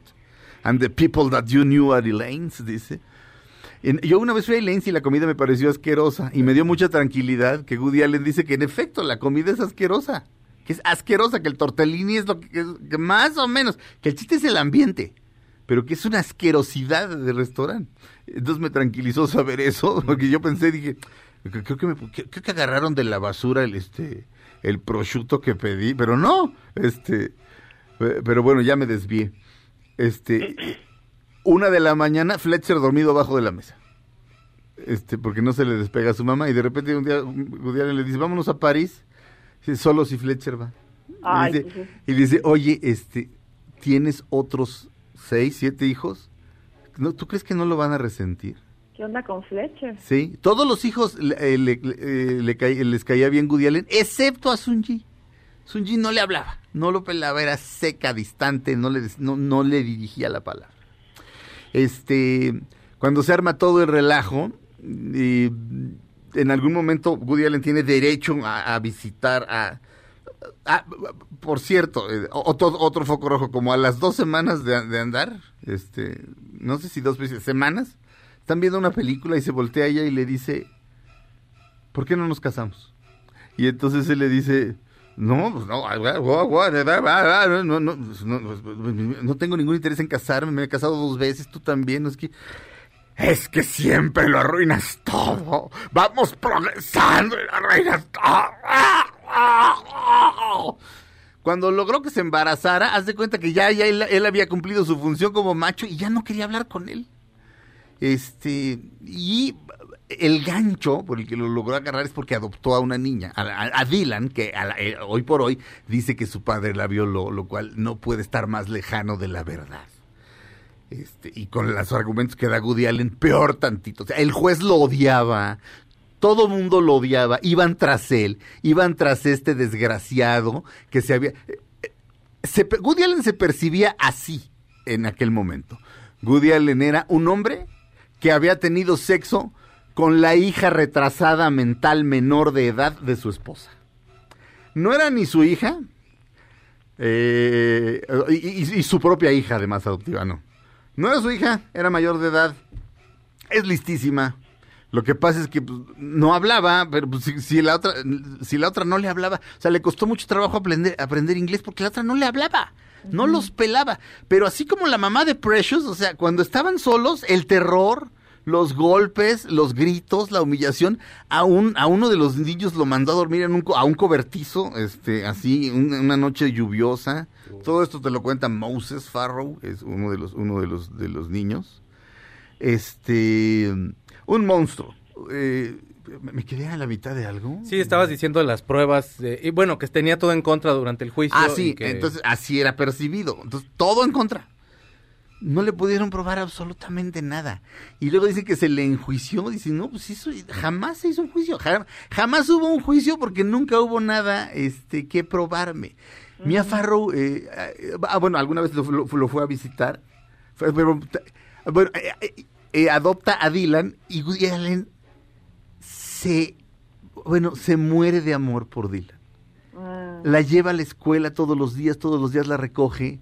And the people that you knew are Lanes, dice. En- yo una vez fui a Elaines y la comida me pareció asquerosa y me dio mucha tranquilidad que Woody Allen dice que en efecto la comida es asquerosa, que es asquerosa, que el tortellini es lo que- que más o menos, que el chiste es el ambiente, pero que es una asquerosidad de restaurante. Entonces me tranquilizó saber eso, porque yo pensé, dije, "Creo- que, me, creo que agarraron de la basura el este el prosciutto que pedí, pero no, este, pero bueno, ya me desvié. Este, una de la mañana, Fletcher dormido abajo de la mesa. Este, porque no se le despega a su mamá. Y de repente un día, Allen le dice, vámonos a París. Solo si Fletcher va. Ay, y, dice, y dice, oye, este, ¿tienes otros seis, siete hijos? ¿No, ¿Tú crees que no lo van a resentir? ¿Qué onda con Fletcher? Sí, todos los hijos le- eh, le- eh, le les caía bien Woody Allen, excepto a Sunji. Sunji no le hablaba, no lo pelaba, era seca, distante, no le, no, no le dirigía la palabra. Este, cuando se arma todo el relajo, y en algún momento Woody Allen tiene derecho a, a visitar a... a- por cierto, eh, otro, foco rojo, como a las dos semanas de, de andar, este, no sé si dos veces, semanas, están viendo una película y se voltea ella y le dice, ¿por qué no nos casamos? Y entonces él le dice, no, pues no, no, no, no, pues no, no, tengo ningún interés en casarme, me he casado dos veces, tú también, es que... Es que siempre lo arruinas todo. Vamos progresando y lo arruinas todo. Cuando logró que se embarazara, haz de cuenta que ya, él, había cumplido su función como macho y ya no quería hablar con él. Este, y el gancho por el que lo logró agarrar es porque adoptó a una niña, a, Dylan, que eh, hoy por hoy dice que su padre la violó, lo cual no puede estar más lejano de la verdad. Este, y con los argumentos que da Woody Allen, peor tantito. O sea, el juez lo odiaba, todo mundo lo odiaba, iban tras él, iban tras este desgraciado que se había... eh, se Allen se percibía así en aquel momento. Woody Allen era un hombre que había tenido sexo con la hija retrasada mental menor de edad de su esposa. No era ni su hija, eh, y- y su propia hija además adoptiva, no. No era su hija, era mayor de edad, es listísima. Lo que pasa es que pues, no hablaba, pero pues, si, si la otra, si la otra no le hablaba, o sea, le costó mucho trabajo aprender, aprender inglés porque la otra no le hablaba, no los pelaba. Pero así como la mamá de Precious, o sea, cuando estaban solos, el terror, los golpes, los gritos, la humillación, a, un, a uno de los niños lo mandó a dormir en un, a un cobertizo, este, así, un- una noche lluviosa. Todo esto te lo cuenta Moses Farrow, es uno de los, uno de los, de los niños. Este, un monstruo. Eh, me- quedé a la mitad de algo. Sí, estabas diciendo las pruebas, y bueno, que tenía todo en contra durante el juicio. Ah, y sí, que- entonces así era percibido. Entonces, todo en contra. No le pudieron probar absolutamente nada. Y luego dice que se le enjuició. Dice, no, pues eso jamás se hizo un juicio. Jam- jamás hubo un juicio porque nunca hubo nada este, que probarme. Mia Farrow, eh, eh, ah, bueno, alguna vez lo, lo- lo fue a visitar. Fue- pero, ta- bueno, eh, eh, eh, adopta a Dylan y Woody Allen se, bueno, se muere de amor por Dylan Ah, la lleva a la escuela todos los días, todos los días la recoge.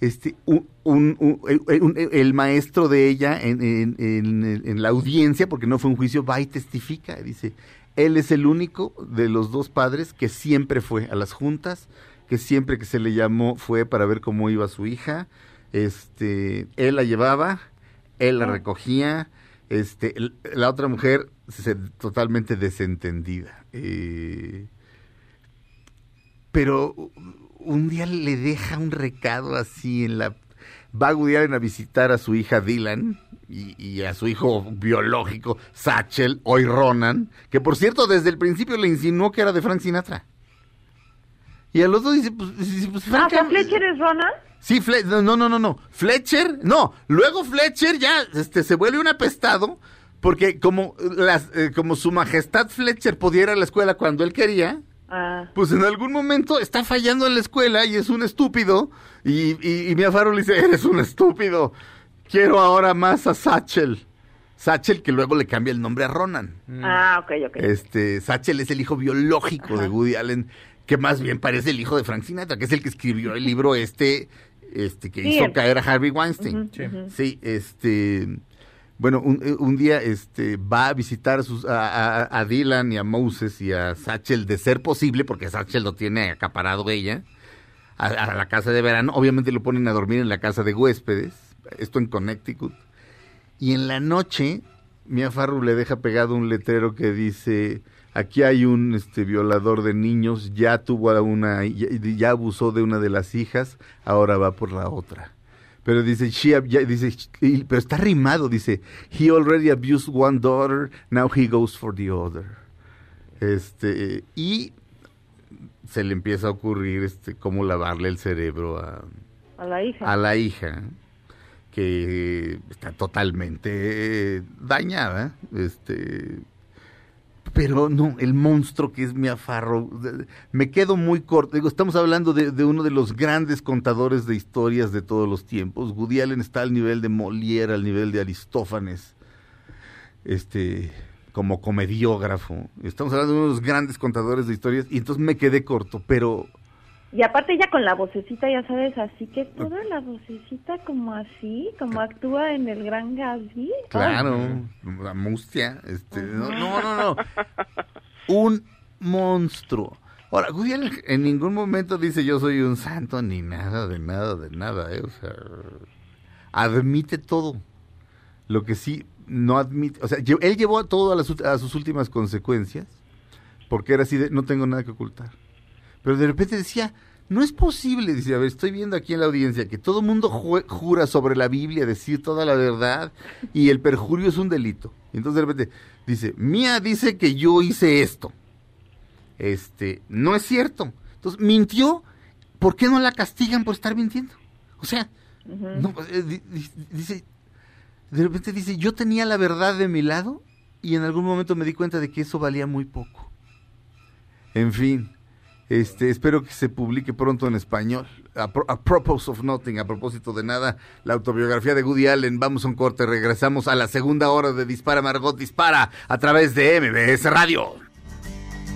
Este, un, un- un- el, un- el maestro de ella en, en- en- en la audiencia, porque no fue un juicio, va y testifica. Dice, él es el único de los dos padres que siempre fue a las juntas, que siempre que se le llamó fue para ver cómo iba su hija. Este, él la llevaba, él la recogía. Este, la otra mujer se- totalmente desentendida. Eh, pero un día le deja un recado así en la va Woody Allen a visitar a su hija Dylan y, y a su hijo biológico, Satchel, hoy Ronan, que por cierto desde el principio le insinuó que era de Frank Sinatra. Y a los dos dice, pues, dice, pues, Ah, Frank- Fletcher es Ronald. Sí, Fle- no, no, no, no. Fletcher, no. Luego Fletcher ya este, se vuelve un apestado porque como, las, eh, como su majestad Fletcher podía ir a la escuela cuando él quería, Ah, pues en algún momento está fallando en la escuela y es un estúpido. Y, y, y Mia Farrow le dice, eres un estúpido. Quiero ahora más a Satchel. Satchel que luego le cambia el nombre a Ronan. ah, ok, ok. Este, Satchel es el hijo biológico de Woody Allen, que más bien parece el hijo de Frank Sinatra, que es el que escribió el libro este, este que Sí, hizo el- caer a Harvey Weinstein. Sí, este, bueno, un, eh, un día este va a visitar a, sus- a, a- a Dylan y a Moses y a Satchel de ser posible, porque Satchel lo tiene acaparado ella, a, a la casa de verano. Obviamente lo ponen a dormir en la casa de huéspedes, esto en Connecticut. Y en la noche, Mia Farrow le deja pegado un letrero que dice, aquí hay un este violador de niños, ya tuvo a una, ya, ya abusó de una de las hijas, ahora va por la otra. Pero dice, she, ya- dice, pero está rimado, dice, he already abused one daughter, now he goes for the other. Este, y se le empieza a ocurrir este cómo lavarle el cerebro a, A la hija. a la hija que está totalmente dañada este pero no el monstruo que es Mia Farrow de- me quedo muy corto. Estamos hablando de, de uno de los grandes contadores de historias de todos los tiempos. Woody Allen está al nivel de Molière al nivel de Aristófanes este como comediógrafo. Estamos hablando de uno de los grandes contadores de historias y entonces me quedé corto pero Y aparte ella con la vocecita, ya sabes, así que toda la vocecita como así, como actúa en el Gran Gatsby. Claro, la mustia, este, no, no, no, no. Un monstruo. Ahora, Woody Allen en ningún momento dice yo soy un santo ni nada, de nada, de nada, ¿eh? O sea, admite todo. Lo que sí no admite, o sea, él llevó a todo a, las a sus últimas consecuencias, porque era así de, no tengo nada que ocultar. Pero de repente decía, no es posible, dice, a ver, estoy viendo aquí en la audiencia que todo mundo jura sobre la Biblia decir toda la verdad y el perjurio es un delito. Y entonces de repente dice, Mía dice que yo hice esto. Este, no es cierto. Entonces, mintió, ¿por qué no la castigan por estar mintiendo? O sea, no, eh, di- di- dice, de repente dice, yo tenía la verdad de mi lado y en algún momento me di cuenta de que eso valía muy poco. En fin, este, espero que se publique pronto en español. A, pro- a propos of nothing, a propósito de nada, la autobiografía de Woody Allen. Vamos a un corte, regresamos a la segunda hora de Dispara Margot Dispara a través de MBS Radio.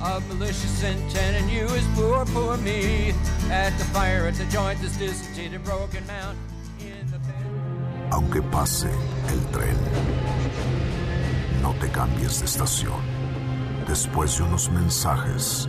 A malicious intent in you is poor, poor me. At the fire, at the joint, this discontented broken mount. In the bed. Aunque pase el tren, no te cambies de estación. Después de unos mensajes,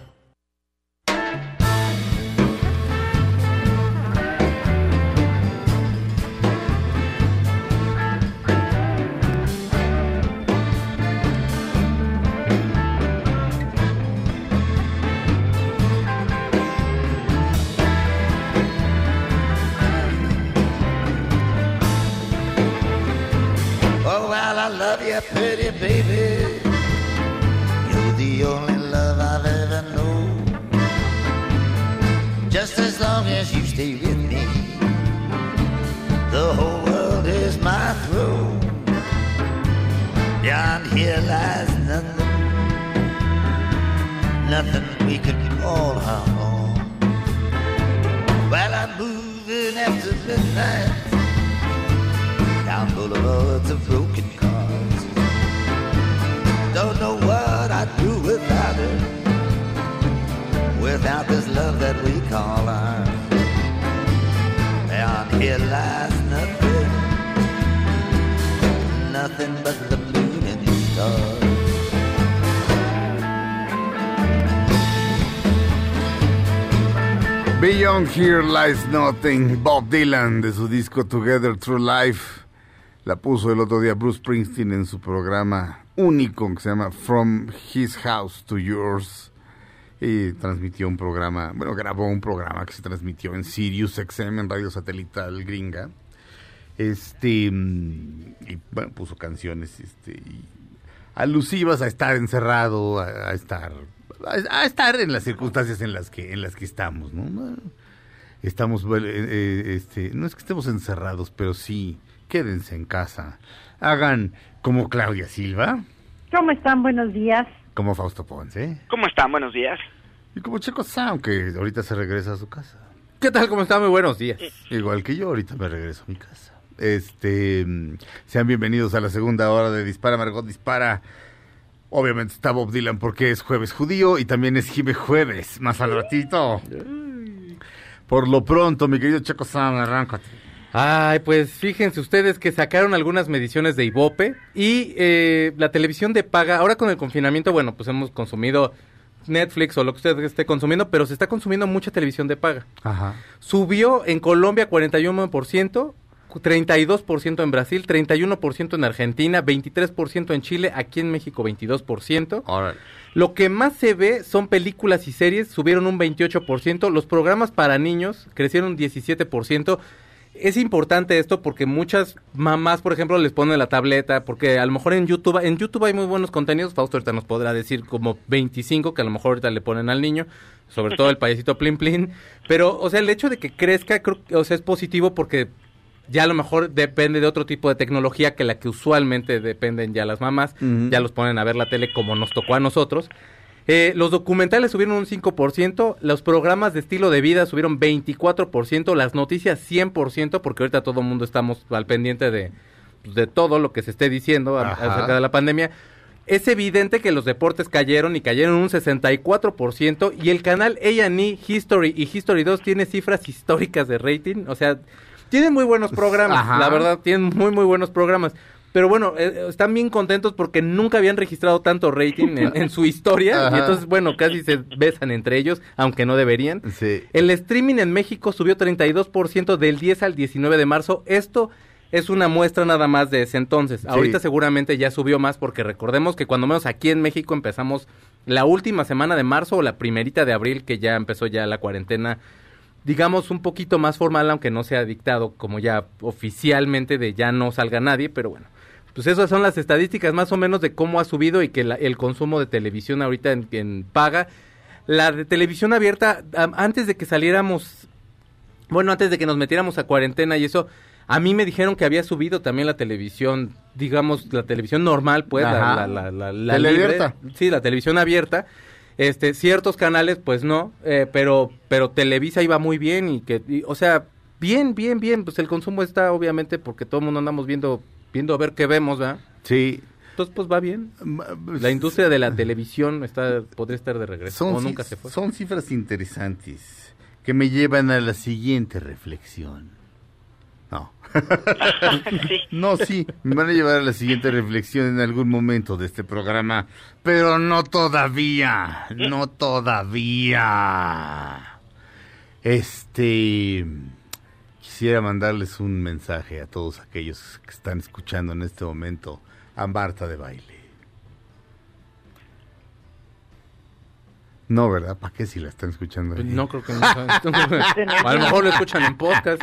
Here Lies Nothing, Bob Dylan de su disco Together Through Life. La puso el otro día Bruce Springsteen en su programa único que se llama From His House to Yours. Y transmitió un programa, bueno, grabó un programa que se transmitió en Sirius XM, en radio satelital gringa. Este, y bueno, puso canciones este, alusivas a estar encerrado, a, a estar a estar en las circunstancias en las que en las que estamos, ¿no? Estamos eh, eh, este, no es que estemos encerrados, pero sí quédense en casa. Hagan como Claudia Silva, ¿Cómo están? Buenos días. como Fausto Ponce ¿Cómo están? Buenos días. y como Checo Sound, que ahorita se regresa a su casa. ¿Qué tal? ¿Cómo está? Muy buenos días. Igual que yo, ahorita me regreso a mi casa. Este, sean bienvenidos a la segunda hora de Dispara Margot Dispara. Obviamente está Bob Dylan porque es jueves judío y también es Jibe Jueves, más al ratito. Por lo pronto, mi querido Checo Sound, arráncate. Ay, pues fíjense ustedes que sacaron algunas mediciones de Ibope y eh, la televisión de paga, ahora con el confinamiento, bueno, pues hemos consumido Netflix o lo que usted esté consumiendo, pero se está consumiendo mucha televisión de paga. Ajá. Subió en Colombia 41%, 32% en Brasil, 31% en Argentina, 23% en Chile, aquí en México 22%. Órale. Lo que más se ve son películas y series, subieron un 28%, los programas para niños crecieron un 17%. Es importante esto porque muchas mamás, por ejemplo, les ponen la tableta, porque a lo mejor en YouTube, en YouTube hay muy buenos contenidos, Fausto ahorita nos podrá decir como 25 que a lo mejor ahorita le ponen al niño, sobre todo el payasito Plin Plin, pero o sea, el hecho de que crezca, creo o sea, es positivo porque ya a lo mejor depende de otro tipo de tecnología que la que usualmente dependen ya las mamás, ya los ponen a ver la tele como nos tocó a nosotros. Eh, los documentales subieron un 5%, los programas de estilo de vida subieron 24%, las noticias 100%, porque ahorita todo el mundo estamos al pendiente de, pues, de todo lo que se esté diciendo a- acerca de la pandemia. Es evidente que los deportes cayeron y cayeron un 64% y el canal A&E History y History 2 tiene cifras históricas de rating, o sea, tienen muy buenos programas, Ajá. la verdad, tienen muy muy buenos programas. Pero bueno, eh, están bien contentos porque nunca habían registrado tanto rating en, en su historia. Ajá. Y entonces, bueno, casi se besan entre ellos, aunque no deberían. Sí. El streaming en México subió 32% del 10 al 19 de marzo. Esto es una muestra nada más de ese entonces. Ahorita seguramente ya subió más porque recordemos que cuando menos aquí en México empezamos la última semana de marzo o la primerita de abril que ya empezó ya la cuarentena digamos un poquito más formal aunque no sea dictado como ya oficialmente de ya no salga nadie, pero bueno. Pues esas son las estadísticas más o menos de cómo ha subido y que la- el consumo de televisión ahorita en, en paga. La de televisión abierta, antes de que saliéramos, bueno, antes de que nos metiéramos a cuarentena y eso, a mí me dijeron que había subido también la televisión, digamos, la televisión normal, pues, la, Ajá. la, la, la- la Tele libre. abierta. Sí, la televisión abierta. Este, ciertos canales, pues no, eh, pero, pero Televisa iba muy bien y que, y, o sea, bien, bien, bien, pues el consumo está obviamente porque todo el mundo andamos viendo, viendo a ver qué vemos, ¿verdad? Sí. Entonces, pues va bien. La industria de la televisión está, podría estar de regreso, Son, o nunca se fue. son cifras interesantes que me llevan a la siguiente reflexión. No. No, sí, me van a llevar a la siguiente reflexión en algún momento de este programa, pero no todavía, no todavía. Este, quisiera mandarles un mensaje a todos aquellos que están escuchando en este momento a Marta de Baile. No, ¿verdad? ¿Para qué si la están escuchando? ahí? No creo que no. a lo mejor lo escuchan en podcast.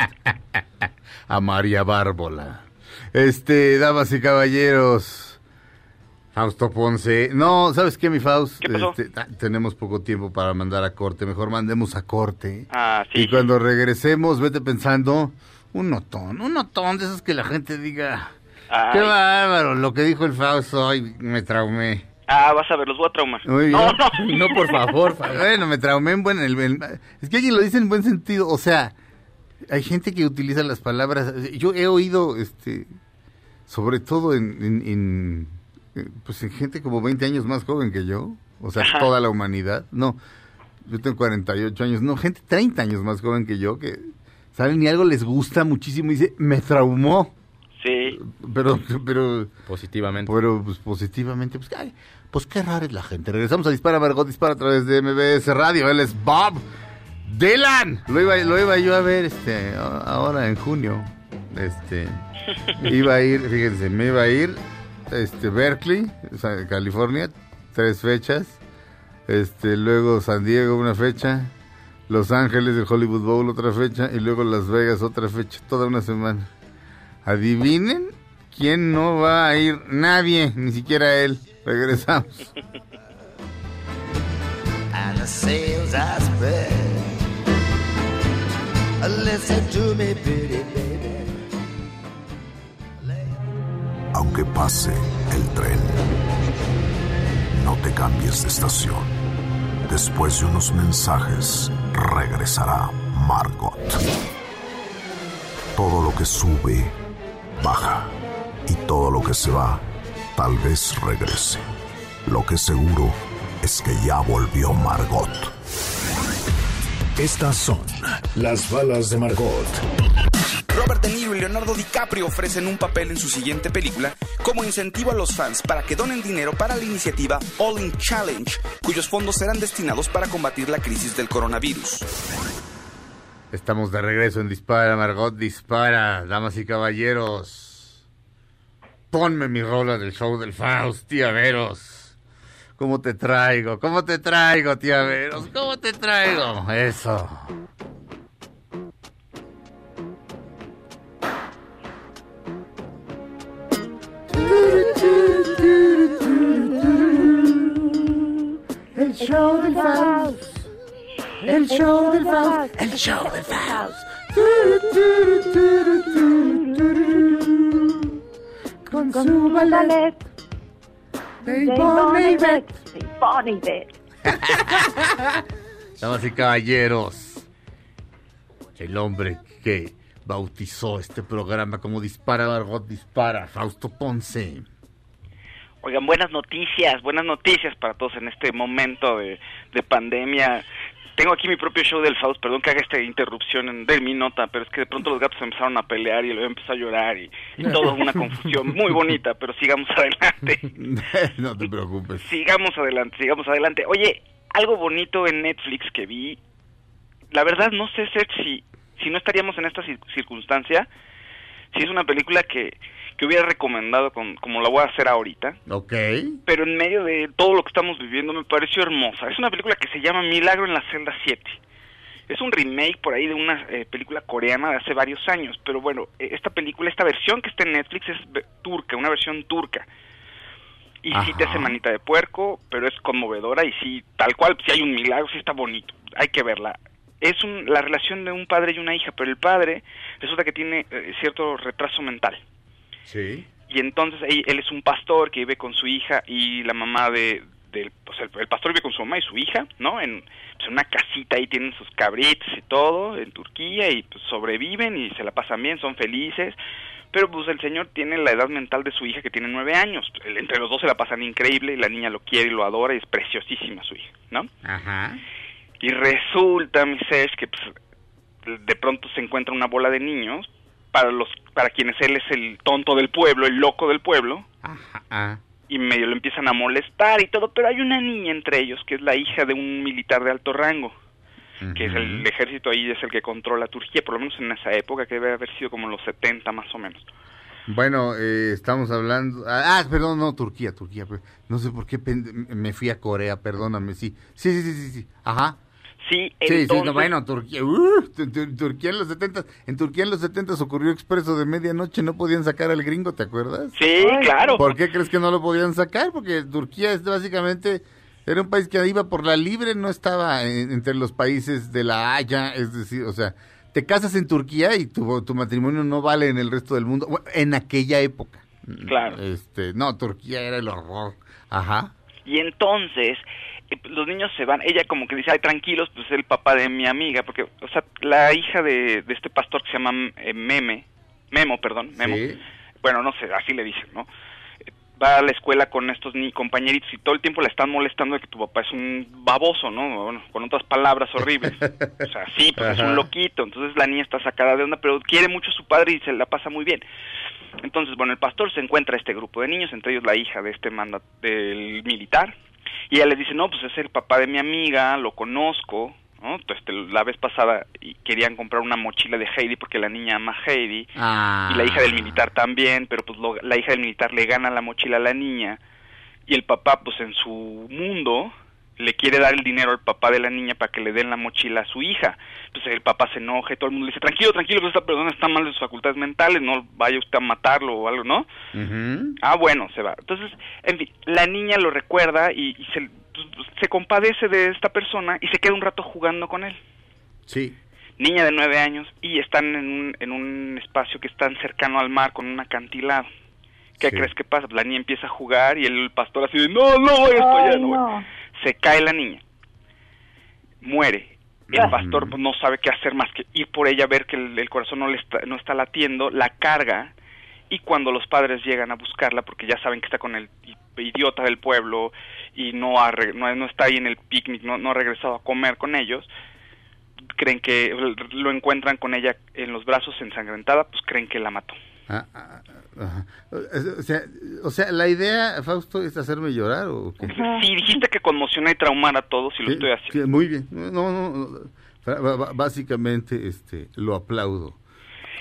a María Bárbola. Este, damas y caballeros, Fausto Ponce. No, ¿sabes qué, mi Faust? ¿Qué pasó? Este, ah, tenemos poco tiempo para mandar a corte. Mejor mandemos a corte. Ah, sí. Y cuando regresemos, vete pensando un notón, un notón de esos que la gente diga. Ay. Qué bárbaro, lo que dijo el Fausto hoy me traumé. Ah, vas a ver, los voy a traumar. Muy bien. No, no. No, por favor. Bueno, me traumé en buen... el- el- es que alguien lo dice en buen sentido. O sea, hay gente que utiliza las palabras... Yo he oído, este, sobre todo en, en- en, eh, pues en gente como 20 años más joven que yo. O sea, Ajá. toda la humanidad. No, yo tengo 48 años. No, gente 30 años más joven que yo que salen y algo les gusta muchísimo y dice, me traumó. Sí. Pero, pero... Positivamente. Pero, pues, positivamente, pues, ay, pues qué rara es la gente. Regresamos a Dispara, Margot Dispara a través de MBS Radio. Él es Bob Delan, lo iba, lo iba yo a ver este ahora en junio. Este iba a ir, fíjense, me iba a ir este Berkeley, California, tres fechas. Este, luego San Diego una fecha, Los Ángeles el Hollywood Bowl otra fecha y luego Las Vegas otra fecha, toda una semana. Adivinen quién no va a ir, nadie, ni siquiera él. Regresamos. and the sails are spread. Listen to me, pretty baby. Aunque pase el tren, no te cambies de estación. Después de unos mensajes, regresará Margot. Todo lo que sube, baja. Y todo lo que se va, tal vez regrese. Lo que seguro es que ya volvió Margot. Estas son las balas de Margot. Robert De Niro y Leonardo DiCaprio ofrecen un papel en su siguiente película como incentivo a los fans para que donen dinero para la iniciativa All In Challenge, cuyos fondos serán destinados para combatir la crisis del coronavirus. Estamos de regreso en Dispara, Margot Dispara, damas y caballeros. Ponme mi rola del show del Faust, tía Veros. ¿Cómo te traigo? ¿Cómo te traigo, tía Veros? ¿Cómo te traigo? Eso. El show del Faust. El show del Faust. El show del Faust. Con su ballet. De Ivonne Ivette. De Ivonne Ivette. Damas y caballeros, el hombre que bautizó este programa como Dispara, Margot Dispara, Fausto Ponce. Oigan, buenas noticias, buenas noticias para todos en este momento de, de pandemia. Tengo aquí mi propio show del Faust, perdón que haga esta interrupción en- de mi nota, pero es que de pronto los gatos empezaron a pelear y luego empezó a llorar y, y todo una confusión muy bonita, pero sigamos adelante, no te preocupes. sigamos adelante, sigamos adelante. Oye, algo bonito en Netflix que vi, la verdad no sé si, si no estaríamos en esta cir- circunstancia, si es una película que, que hubiera recomendado con, como la voy a hacer ahorita, Ok. pero en medio de todo lo que estamos viviendo me pareció hermosa. Es una película que se llama Milagro en la celda 7. Es un remake por ahí de una eh, película coreana de hace varios años, pero bueno, eh, esta película, esta versión que está en Netflix es turca, una versión turca. Y sí te Ajá. hace manita de puerco, pero es conmovedora y sí, tal cual, si hay un milagro, sí está bonito. Hay que verla. Es un- la relación de un padre y una hija, pero el padre resulta que tiene eh, cierto retraso mental Sí. y entonces él, es un pastor que vive con su hija y la mamá de del o sea, el, pastor vive con su mamá y su hija no en, pues, en una casita ahí tienen sus cabritos y todo en Turquía y pues, sobreviven y se la pasan bien son felices pero pues el señor tiene la edad mental de su hija que tiene nueve años entre los dos se la pasan increíble y la niña lo quiere y lo adora y es preciosísima su hija no Ajá. y resulta, mi Serge, que pues, de pronto se encuentra una bola de niños para los para quienes él es el tonto del pueblo, el loco del pueblo, Ah, y medio lo empiezan a molestar y todo, pero hay una niña entre ellos que es la hija de un militar de alto rango, que es el ejército ahí es el que controla Turquía, por lo menos en esa época que debe haber sido como los 70 más o menos. Bueno, eh, estamos hablando... Ah, perdón, no, Turquía, Turquía. pero No sé por qué me fui a Corea, perdóname, sí. Sí, sí, sí, sí, sí. Ajá. Sí, Sí, sí, entonces no, bueno, Turquía, uh, tu- tu- Turquía en los 70, en Turquía en los 70 ocurrió expreso de medianoche, no podían sacar al gringo, ¿te acuerdas? Sí, claro. ¿Por qué crees que no lo podían sacar? Porque Turquía es básicamente era un país que iba por la libre, no estaba en- entre los países de la Haya, es decir, o sea, te casas en Turquía y tu, tu matrimonio no vale en el resto del mundo, Bueno, en aquella época. Claro. Este, no, Turquía era el horror. Ajá. Y entonces los niños se van, ella como que dice, ay, tranquilos, pues es el papá de mi amiga, porque, o sea, la hija de, de este pastor que se llama eh, Meme, Memo, perdón, Memo, Sí. bueno, no sé, así le dicen, ¿no? Va a la escuela con estos ni compañeritos y todo el tiempo le están molestando de que tu papá es un baboso, ¿no? Bueno, con otras palabras horribles. O sea, sí, pues es un loquito. Entonces la niña está sacada de onda, pero quiere mucho a su padre y se la pasa muy bien. Entonces, bueno, el pastor se encuentra a este grupo de niños, entre ellos la hija de este manda del militar, y ella le dice, no, pues es el papá de mi amiga, lo conozco, ¿no? Entonces, la vez pasada y querían comprar una mochila de Heidi porque la niña ama a Heidi Ah. y la hija del militar también, pero pues lo- la hija del militar le gana la mochila a la niña y el papá pues en su mundo le quiere dar el dinero al papá de la niña para que le den la mochila a su hija. Entonces el papá se enoja y todo el mundo le dice, tranquilo, tranquilo, pues esta persona está mal de sus facultades mentales, no vaya usted a matarlo o algo, ¿no? Ah, bueno, se va. Entonces, en fin, la niña lo recuerda y, y se, pues, pues, se compadece de esta persona y se queda un rato jugando con él. Sí. Niña de nueve años y están en un, en un espacio que está cercano al mar con un acantilado. ¿Qué Sí. crees que pasa? Pues la niña empieza a jugar y el pastor así de, no, no allá, Ay, no no. vayas". Se cae la niña. Muere. El pastor no sabe qué hacer más que ir por ella, ver que el, el corazón no, le está, no está latiendo, la carga y cuando los padres llegan a buscarla porque ya saben que está con el idiota del pueblo y no, ha no, no está ahí en el picnic, no, no ha regresado a comer con ellos, creen que lo encuentran con ella en los brazos ensangrentada, pues creen que la mató. Ah, ah, ajá. O sea, o sea, la idea, Fausto, es hacerme llorar o qué? Sí, dijiste que conmocionar y traumar a todos y lo Sí, estoy haciendo. sí, muy bien. No, no, no, básicamente, este, lo aplaudo.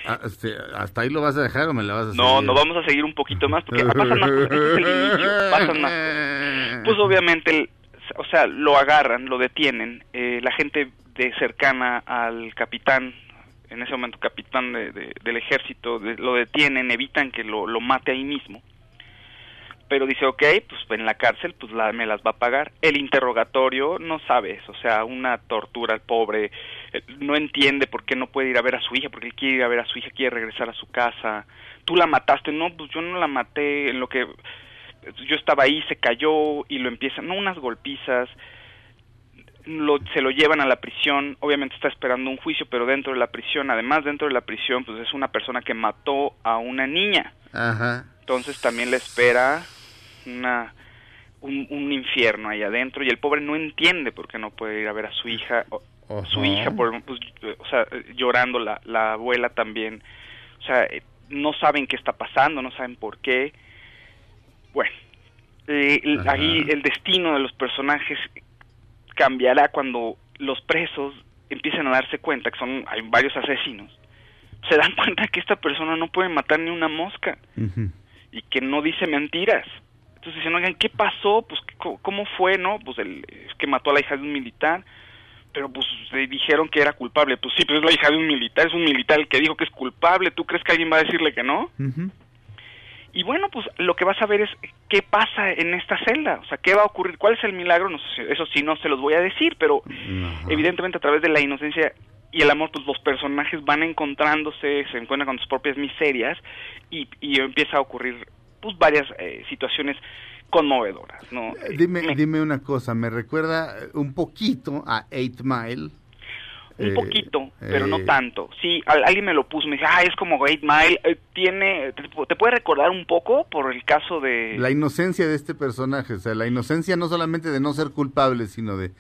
Ah, este, ¿Hasta ahí lo vas a dejar o me la vas a No, seguir? no, vamos a seguir un poquito más porque pasan más cosas. Este es el inicio, pasan más cosas. Pues obviamente, el- o sea, lo agarran, lo detienen. eh, la gente de cercana al capitán, en ese momento capitán de- de- del ejército, lo detienen, evitan que lo, lo mate ahí mismo. Pero dice, ok, pues en la cárcel, pues la, me las va a pagar. El interrogatorio, no sabes, o sea, una tortura al pobre. eh, No entiende por qué no puede ir a ver a su hija, porque él quiere ir a ver a su hija, quiere regresar a su casa. Tú la mataste, no, pues yo no la maté, en lo que yo estaba ahí, se cayó y lo empiezan, no unas golpizas, lo, se lo llevan a la prisión, obviamente está esperando un juicio, pero dentro de la prisión, además dentro de la prisión, pues es una persona que mató a una niña, Ajá. entonces también le espera una un, un infierno ahí adentro y el pobre no entiende por qué no puede ir a ver a su hija, o- su hija, por, pues, o sea, llorando la, la abuela también, o sea, eh, no saben qué está pasando, no saben por qué. Bueno, eh, ahí el destino de los personajes cambiará cuando los presos empiecen a darse cuenta que son hay varios asesinos. Se dan cuenta que esta persona no puede matar ni una mosca y que no dice mentiras. Entonces dicen, oigan, ¿qué pasó? Pues, ¿cómo, fue, no? Pues el, es que mató a la hija de un militar, pero pues le dijeron que era culpable. Pues sí, pero es la hija de un militar, es un militar el que dijo que es culpable. ¿Tú crees que alguien va a decirle que no? Ujú. Y bueno, pues lo que vas a ver es qué pasa en esta celda, o sea, qué va a ocurrir, cuál es el milagro, no sé, eso sí no se los voy a decir, pero evidentemente a través de la inocencia y el amor, pues los personajes van encontrándose, se encuentran con sus propias miserias y, y empieza a ocurrir pues varias eh, situaciones conmovedoras, ¿no? Eh, Dime, dime una cosa, me recuerda eh, un poquito a Eight Mile. Un Eh, poquito, pero no eh, tanto. Sí, al- alguien me lo puso, me dice, ah, es como Eight Mile, eh, tiene, te, te puede recordar un poco por el caso de... La inocencia de este personaje, o sea, la inocencia no solamente de no ser culpable, sino de,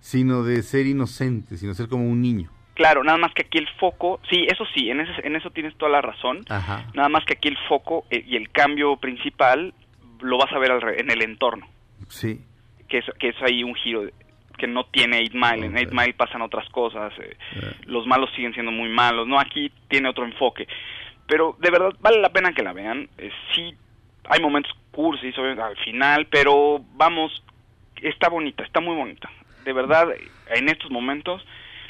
sino de ser inocente, sino ser como un niño. Claro, nada más que aquí el foco, sí, eso sí, en, ese, en eso tienes toda la razón. Ajá. Nada más que aquí el foco eh, y el cambio principal lo vas a ver al re- en el entorno, Sí. que es, que es ahí un giro de- que no tiene 8 Mile. En 8 Mile pasan otras cosas, eh, los malos siguen siendo muy malos, no, aquí tiene otro enfoque. Pero de verdad vale la pena que la vean. Eh, sí, hay momentos cursis al final, pero vamos, está bonita, está muy bonita. De verdad, en estos momentos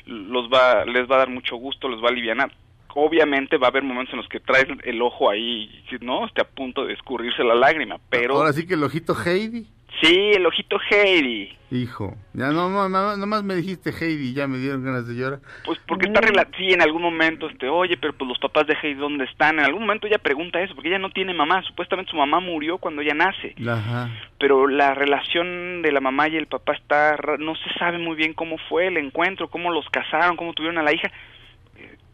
los va, les va a dar mucho gusto, les va a aliviar. Obviamente va a haber momentos en los que traes el ojo ahí, ¿no? Esté a punto de escurrirse la lágrima, pero... Ahora sí que el ojito Heidi. Sí, el ojito Heidi. Hijo, ya no, no, no, nomás me dijiste Heidi, ya me dieron ganas de llorar. Pues porque está rela sí, en algún momento, este, oye, pero pues los papás de Heidi, ¿dónde están? En algún momento ella pregunta eso, porque ella no tiene mamá, supuestamente su mamá murió cuando ella nace, Ajá. pero la relación de la mamá y el papá está, ra- no se sabe muy bien cómo fue el encuentro, cómo los casaron, cómo tuvieron a la hija,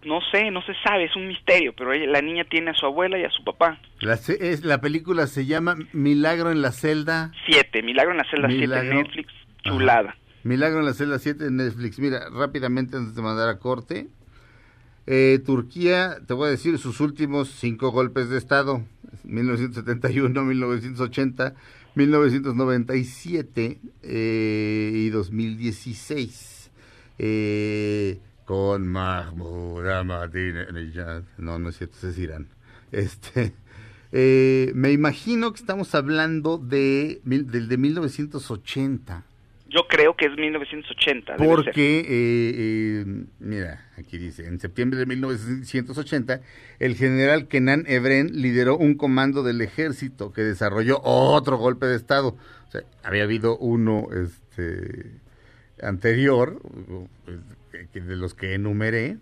no sé, no se sabe, es un misterio, pero ella, la niña tiene a su abuela y a su papá. La, es, la película se llama Milagro en la celda. Siete, Milagro en la celda 7 Milagro. Netflix, chulada. Milagro en la celda 7 de Netflix. Mira, rápidamente antes de mandar a corte. Eh, Turquía, te voy a decir sus últimos cinco golpes de Estado. 1971, 1980, 1997 eh, y 2016. eh, con Mahmoud Ahmadinejad. No, no es cierto, ese es Irán. Este, eh, me imagino que estamos hablando de, mil- del de 1980. Yo creo que es 1980. debe ser. Porque, eh, eh, mira, aquí dice, en septiembre de 1980, el general Kenan Evren lideró un comando del ejército que desarrolló otro golpe de Estado. O sea, había habido uno este, anterior, de los que enumeré,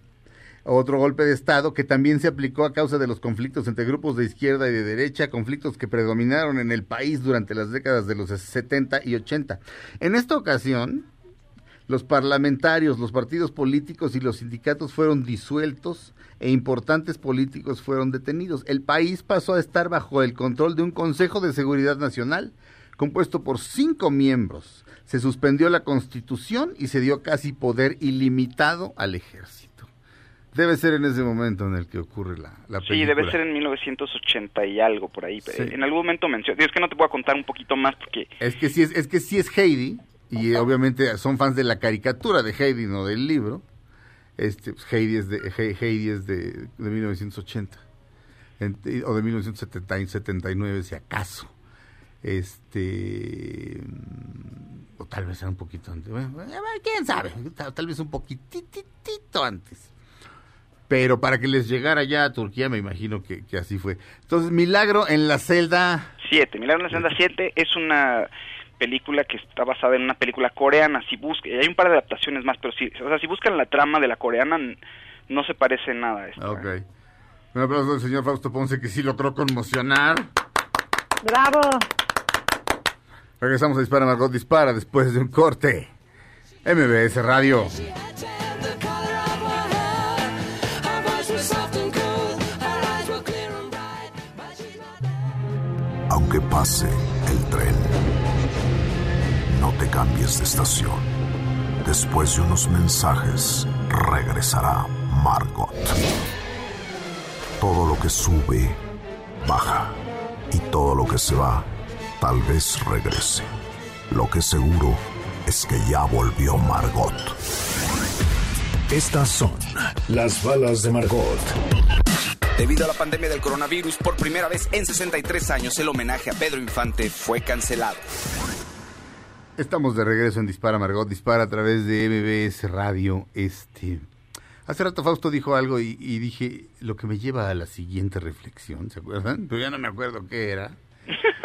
otro golpe de Estado que también se aplicó a causa de los conflictos entre grupos de izquierda y de derecha, conflictos que predominaron en el país durante las décadas de los 70 y 80. En esta ocasión, los parlamentarios, los partidos políticos y los sindicatos fueron disueltos e importantes políticos fueron detenidos. El país pasó a estar bajo el control de un Consejo de Seguridad Nacional compuesto por cinco miembros. Se suspendió la constitución y se dio casi poder ilimitado al ejército. Debe ser en ese momento en el que ocurre la, la Sí, película. debe ser en 1980 y algo por ahí. Sí. En algún momento mencioné. Es que no te puedo contar un poquito más porque Es que sí es, es que sí es Heidi y eh, obviamente son fans de la caricatura de Heidi, no del libro. Este, pues, Heidi es de He- Heidi es de, de 1980 En- o de 1979 si acaso. Este mm, o tal vez era un poquito antes. Bueno, ver, quién sabe, tal, tal vez un poquitito antes. Pero para que les llegara ya a Turquía, me imagino que, que así fue. Entonces, Milagro en la celda 7. Milagro en la Senda 7 es una película que está basada en una película coreana. Si busca, y hay un par de adaptaciones más, pero si, o sea, si buscan la trama de la coreana, no se parece en nada a esto. Ok. Un aplauso al señor Fausto Ponce que sí logró conmocionar. Bravo. Regresamos a Dispara Margot Dispara después de un corte. MBS Radio. Aunque pase el tren, no te cambies de estación. Después de unos mensajes, regresará Margot. Todo lo que sube, baja. Y todo lo que se va, tal vez regrese. Lo que seguro es que ya volvió Margot. Estas son las balas de Margot. Debido a la pandemia del coronavirus, por primera vez en 63 años el homenaje a Pedro Infante fue cancelado. Estamos de regreso en Dispara Margot Dispara a través de MBS Radio. Este, hace rato Fausto dijo algo y, y dije lo que me lleva a la siguiente reflexión, ¿se acuerdan? Pero ya no me acuerdo qué era.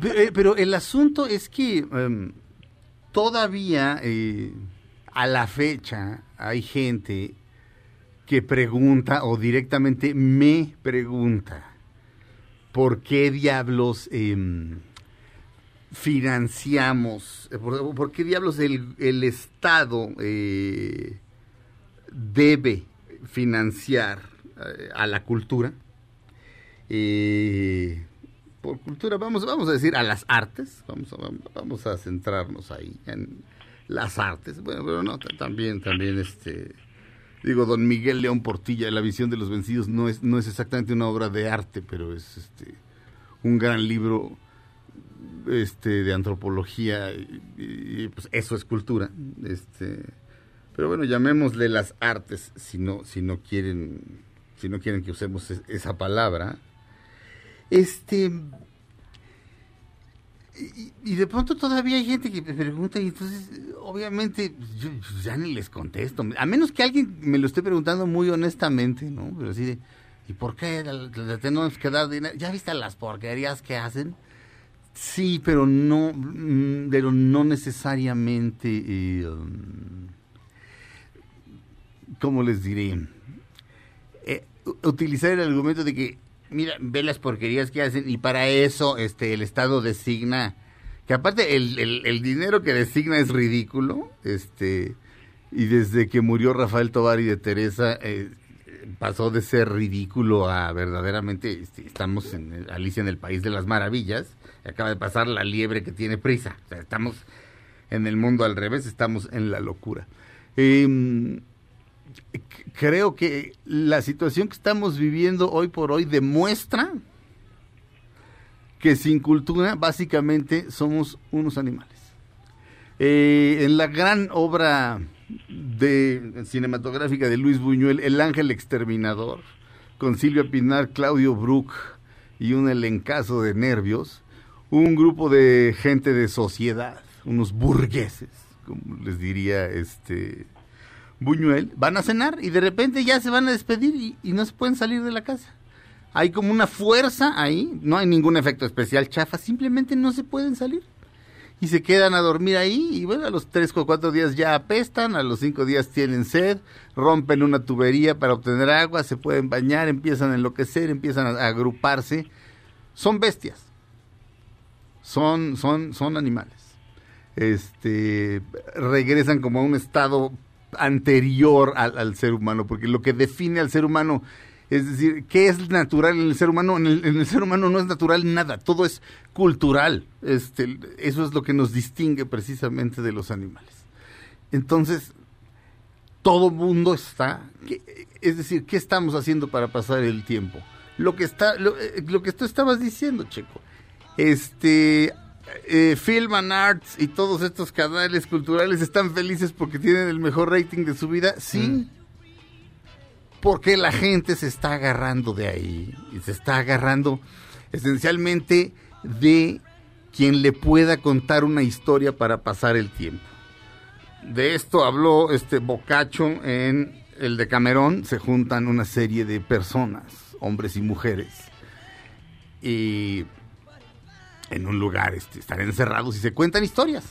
Pero, eh, pero el asunto es que em, todavía eh, a la fecha hay gente que pregunta o directamente me pregunta por qué diablos em, financiamos, eh, por, qué diablos el, el Estado eh, debe financiar a la cultura. Eh, por cultura, vamos, vamos a decir a las artes, vamos a, vamos a centrarnos ahí en las artes, bueno, pero no, ta- también, también este, digo, don Miguel León Portilla, La visión de los vencidos, no es, no es exactamente una obra de arte, pero es este, un gran libro este, de antropología, y, pues eso es cultura, este, pero bueno, llamémosle las artes, si no, si no quieren, si no quieren que usemos es- esa palabra, este, y, de pronto todavía hay gente que me pregunta y entonces obviamente pues, yo, yo ya ni les contesto, a menos que alguien me lo esté preguntando muy honestamente, ¿no? Pero así de, ¿y por qué le- tenemos que dar dinero? ¿Ya viste las porquerías que hacen? Sí, pero no, mm, pero no necesariamente, eh, um, ¿cómo les diré? Eh, utilizar el argumento de que, mira, ve las porquerías que hacen y para eso este el Estado designa, que aparte el, el- dinero que designa es ridículo, este, y desde que murió Rafael Tovar y de Teresa, eh, pasó de ser ridículo a verdaderamente, este, estamos en Alicia en el País de las Maravillas, acaba de pasar la liebre que tiene prisa, o sea, estamos en el mundo al revés, estamos en la locura. C- creo que la situación que estamos viviendo hoy por hoy demuestra que sin cultura básicamente somos unos animales. Eh, en la gran obra de cinematográfica de Luis Buñuel, El Ángel Exterminador, con Silvia Pinar, Claudio Brook y un elencazo de nervios, un grupo de gente de sociedad, unos burgueses, como les diría este Buñuel, van a cenar y de repente ya se van a despedir y, no se pueden salir de la casa. Hay como una fuerza ahí, no hay ningún efecto especial chafa, simplemente no se pueden salir y se quedan a dormir ahí y bueno, a los tres o cuatro días ya apestan, a los cinco días tienen sed, rompen una tubería para obtener agua, se pueden bañar, empiezan a enloquecer, empiezan a, a agruparse. Son bestias, son, son, son animales. Este, regresan como a un estado anterior al, ser humano, porque lo que define al ser humano es decir, ¿qué es natural en el ser humano? En el, ser humano no es natural nada, todo es cultural. Este, eso es lo que nos distingue precisamente de los animales. Entonces, todo mundo está, es decir, ¿qué estamos haciendo para pasar el tiempo? Lo que está, lo, lo que tú estabas diciendo, Checo. Este, eh, Film and Arts y todos estos canales culturales están felices porque tienen el mejor rating de su vida. Sí. Mm porque la gente se está agarrando de ahí y se está agarrando esencialmente de quien le pueda contar una historia para pasar el tiempo. De esto habló este Bocacho en el de Camerón, se juntan una serie de personas, hombres y mujeres, y en un lugar este, están encerrados y se cuentan historias.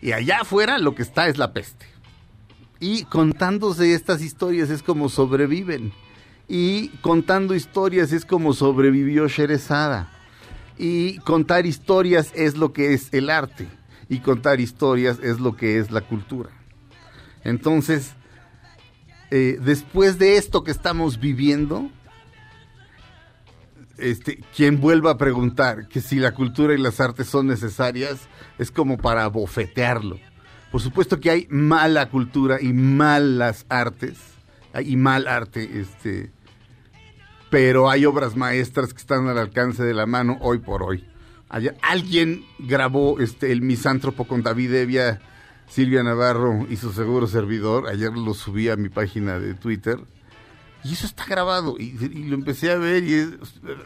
Y allá afuera lo que está es la peste y contándose estas historias es como sobreviven. Y contando historias es como sobrevivió Sherezada. Y contar historias es lo que es el arte. Y contar historias es lo que es la cultura. Entonces, eh, después de esto que estamos viviendo, este, quien vuelva a preguntar que si la cultura y las artes son necesarias, es como para bofetearlo. Por supuesto que hay mala cultura y malas artes, y mal arte, este, pero hay obras maestras que están al alcance de la mano hoy por hoy. Ayer, alguien grabó este, el misántropo con David Evia, Silvia Navarro y su seguro servidor. Ayer lo subí a mi página de Twitter. Y eso está grabado. Y, lo empecé a ver. Y es,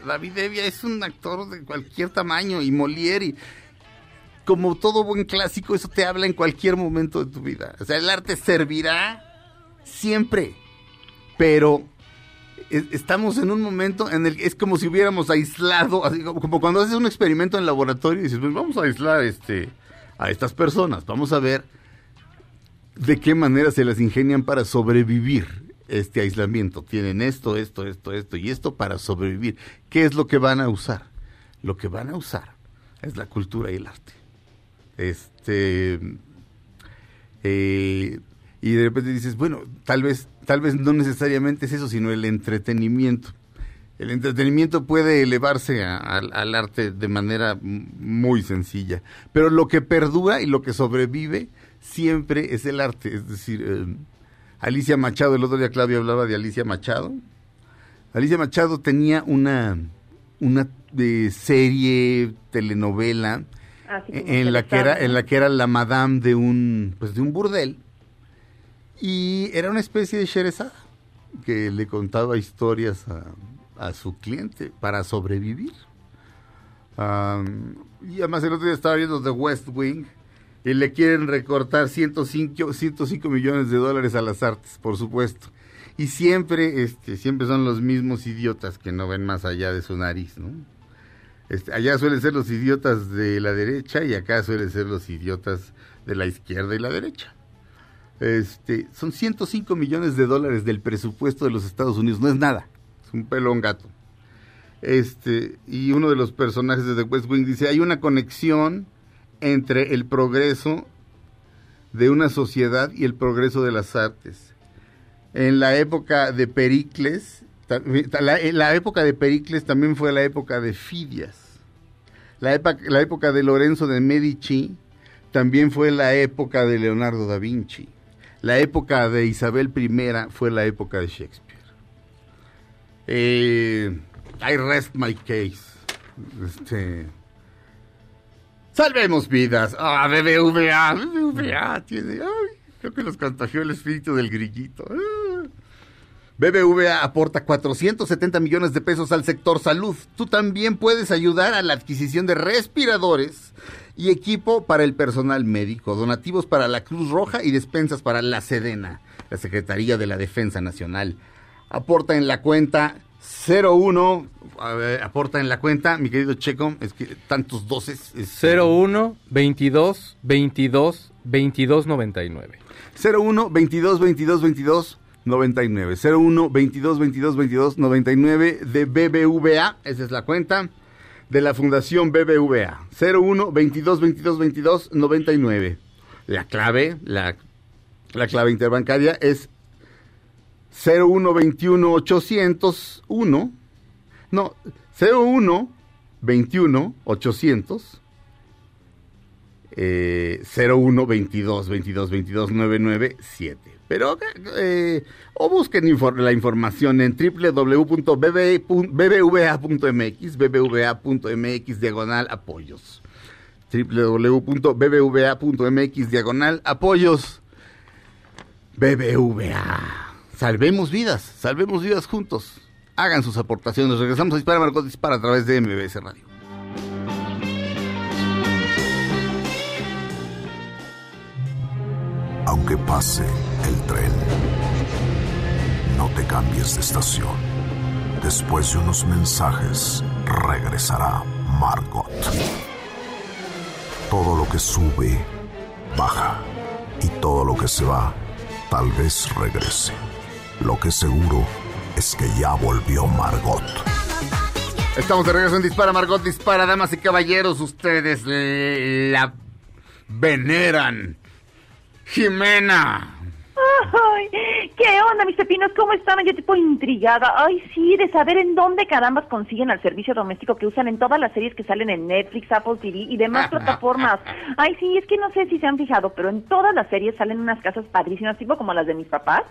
David Evia es un actor de cualquier tamaño. Y Molière. Y, como todo buen clásico, eso te habla en cualquier momento de tu vida. O sea, el arte servirá siempre, pero estamos en un momento en el que es como si hubiéramos aislado, como cuando haces un experimento en laboratorio y dices, pues vamos a aislar este, a estas personas, vamos a ver de qué manera se las ingenian para sobrevivir este aislamiento. Tienen esto, esto, esto, esto y esto para sobrevivir. ¿Qué es lo que van a usar? Lo que van a usar es la cultura y el arte. Este. Eh, y de repente dices, bueno, tal vez, tal vez no necesariamente es eso, sino el entretenimiento. El entretenimiento puede elevarse al arte de manera muy sencilla, pero lo que perdura y lo que sobrevive siempre es el arte. Es decir, eh, Alicia Machado, el otro día Claudia hablaba de Alicia Machado. Alicia Machado tenía una, una de serie, telenovela, en la que era en la que era la madame de un pues de un burdel. Y era una especie de Sherezada que le contaba historias a, a su cliente para sobrevivir. Um, y además el otro día estaba viendo The West Wing y le quieren recortar 105, 105 millones de dólares a las artes por supuesto y siempre este siempre son los mismos idiotas que no ven más allá de su nariz no este, allá suelen ser los idiotas de la derecha y acá suelen ser los idiotas de la izquierda y la derecha. Este, son 105 millones de dólares del presupuesto de los Estados Unidos, no es nada, es un pelón gato. Este, y uno de los personajes de The West Wing dice, hay una conexión entre el progreso de una sociedad y el progreso de las artes. En la época de Pericles, la, la, época de Pericles también fue la época de Fidias. La, época, la época de Lorenzo de Medici también fue la época de Leonardo da Vinci. La época de Isabel I fue la época de Shakespeare. Eh, I rest my case. Este, salvemos vidas. Ah, BBVA, BBVA tiene. Ay, Creo que los contagió el espíritu del grillito. Ah. BBVA aporta 470 millones de pesos al sector salud. Tú también puedes ayudar a la adquisición de respiradores y equipo para el personal médico, donativos para la Cruz Roja y despensas para la Sedena, la Secretaría de la Defensa Nacional. Aporta en la cuenta 01, a ver, aporta en la cuenta, mi querido Checo, es que tantos doces. es- 01 22 22 22 99. 01 22 22 22 99 01 22 22 22 99 de BBVA, esa es la cuenta de la Fundación BBVA. 01 22 22 22 99. La clave, la, la clave interbancaria es 01 21 801 no, 01 21 800 eh, 01 22 22 22 997. Pero, eh, o busquen infor- la información en www.bbva.mx, bbva.mx diagonal apoyos. www.bbva.mx diagonal apoyos. BBVA. Salvemos vidas, salvemos vidas juntos. Hagan sus aportaciones. Regresamos a Dispara Marcos Dispara a través de MBS Radio. Aunque pase el tren, no te cambies de estación. Después de unos mensajes, regresará Margot. Todo lo que sube, baja. Y todo lo que se va, tal vez regrese. Lo que seguro es que ya volvió Margot. Estamos de regreso en Dispara Margot Dispara, damas y caballeros. Ustedes la veneran. Jimena. Ay, ¿qué onda, mis pepinos? ¿Cómo están? Yo tipo intrigada. Ay, sí, de saber en dónde carambas consiguen al servicio doméstico que usan en todas las series que salen en Netflix, Apple TV y demás plataformas. Ay, sí, es que no sé si se han fijado, pero en todas las series salen unas casas padrísimas, tipo como las de mis papás.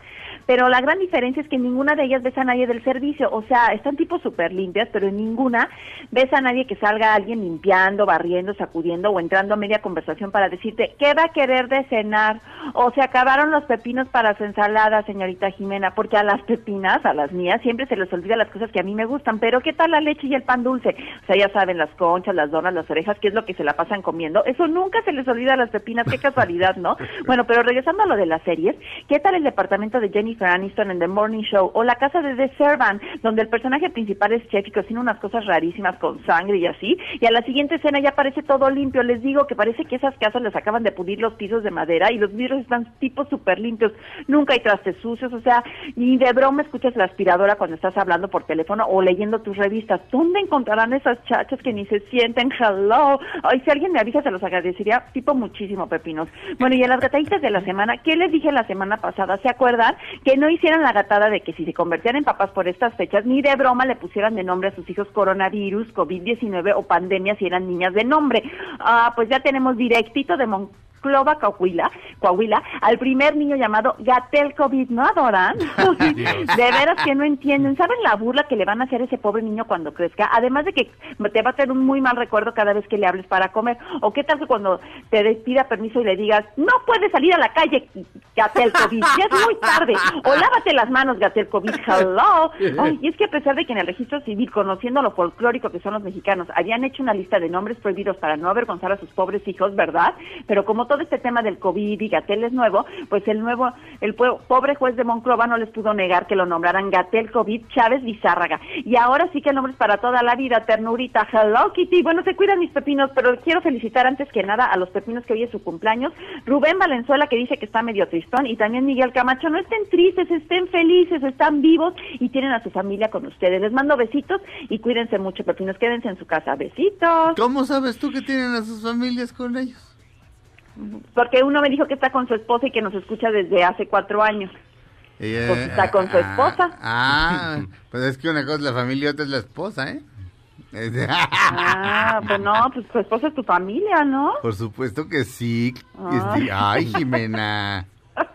Pero la gran diferencia es que en ninguna de ellas ves a nadie del servicio. O sea, están tipo súper limpias, pero en ninguna ves a nadie que salga alguien limpiando, barriendo, sacudiendo o entrando a media conversación para decirte, ¿qué va a querer de cenar? O se acabaron los pepinos para su ensalada, señorita Jimena, porque a las pepinas, a las mías, siempre se les olvida las cosas que a mí me gustan, pero ¿qué tal la leche y el pan dulce? O sea, ya saben, las conchas, las donas, las orejas, ¿qué es lo que se la pasan comiendo? Eso nunca se les olvida a las pepinas, qué casualidad, ¿no? Bueno, pero regresando a lo de las series, ¿qué tal el departamento de Jennifer Aniston en The Morning Show? O la casa de The Servant, donde el personaje principal es chef y cocina unas cosas rarísimas con sangre y así, y a la siguiente escena ya parece todo limpio, les digo que parece que esas casas les acaban de pulir los pisos de madera y los vidrios están tipo súper limpios, nunca hay trastes sucios, o sea, ni de broma escuchas la aspiradora cuando estás hablando por teléfono o leyendo tus revistas. ¿Dónde encontrarán esas chachas que ni se sienten? Hello. Ay, si alguien me avisa, se los agradecería, tipo muchísimo, pepinos. Bueno, y a las gataditas de la semana, ¿qué les dije la semana pasada? ¿Se acuerdan? Que no hicieran la gatada de que si se convertían en papás por estas fechas, ni de broma le pusieran de nombre a sus hijos coronavirus, COVID-19 o pandemia si eran niñas de nombre. Ah, pues ya tenemos directito de Monclova, Coahuila, Coahuila, al primer niño llamado Gatel COVID, ¿no adoran? de veras que no entienden. ¿Saben la burla que le van a hacer a ese pobre niño cuando crezca? Además de que te va a tener un muy mal recuerdo cada vez que le hables para comer. ¿O qué tal que cuando te pida permiso y le digas, no puedes salir a la calle, Gatel COVID, ya es muy tarde. O lávate las manos, Gatel COVID, hello. Ay, y es que a pesar de que en el registro civil, conociendo lo folclórico que son los mexicanos, habían hecho una lista de nombres prohibidos para no avergonzar a sus pobres hijos, ¿verdad? Pero como todo este tema del COVID y Gatel es nuevo, pues el nuevo, el pobre juez de Monclova no les pudo negar que lo nombraran Gatel COVID Chávez Bizárraga. Y ahora sí que el nombre es para toda la vida, ternurita, hello Kitty. Bueno, se cuidan mis pepinos, pero quiero felicitar antes que nada a los pepinos que hoy es su cumpleaños. Rubén Valenzuela que dice que está medio tristón y también Miguel Camacho, no estén tristes, estén felices, están vivos y tienen a su familia con ustedes. Les mando besitos y cuídense mucho, pepinos, quédense en su casa. Besitos. ¿Cómo sabes tú que tienen a sus familias con ellos? Porque uno me dijo que está con su esposa y que nos escucha desde hace cuatro años. Eh, Pues está con su esposa. Ah, pues es que una cosa es la familia y otra es la esposa, ¿eh? Ah, pues no, pues tu esposa es tu familia, ¿no? Por supuesto que sí. Ah. Este, Ay, Jimena.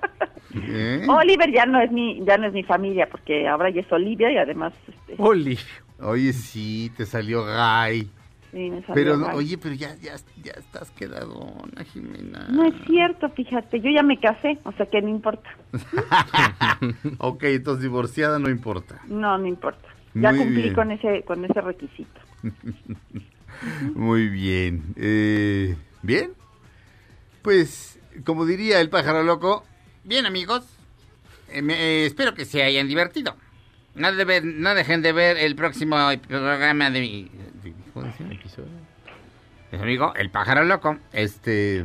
¿Eh? Oliver ya no es mi, ya no es mi familia, porque ahora ya es Olivia y además este, Olivia. Oye, sí, te salió gay. Sí, me salió Pero, mal. oye, pero ya, ya, ya estás quedadona, Jimena. No es cierto, fíjate, yo ya me casé, o sea que no importa. ok, entonces divorciada no importa. No, no importa. Ya Muy cumplí bien. con ese con ese requisito. Muy bien. Eh, ¿Bien? Pues, como diría el pájaro loco, Bien, amigos. Eh, me- eh, espero que se hayan divertido. No, debe- no dejen de ver el próximo programa de mi ¿cómo decía el episodio? de mi amigo, El Pájaro Loco. Este.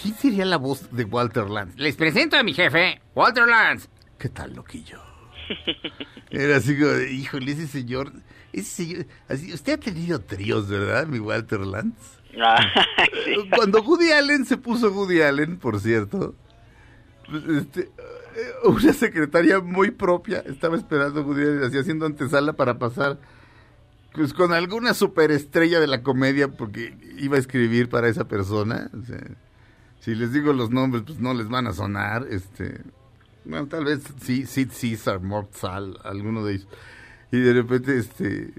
¿Quién sería la voz de Walter Lance? Les presento a mi jefe, Walter Lance. ¿Qué tal, loquillo? Era así como, híjole, ese señor, ese señor, así, usted ha tenido tríos, ¿verdad, mi Walter Lance? Ah, Cuando Woody Allen se puso Woody Allen, por cierto, pues, este, una secretaria muy propia estaba esperando Allen, así haciendo antesala para pasar pues, con alguna superestrella de la comedia, porque iba a escribir para esa persona. o sea, si les digo los nombres, pues no les van a sonar. Este, bueno, tal vez sí, Sid Caesar, Mort Sal, alguno de ellos. Y de repente, este,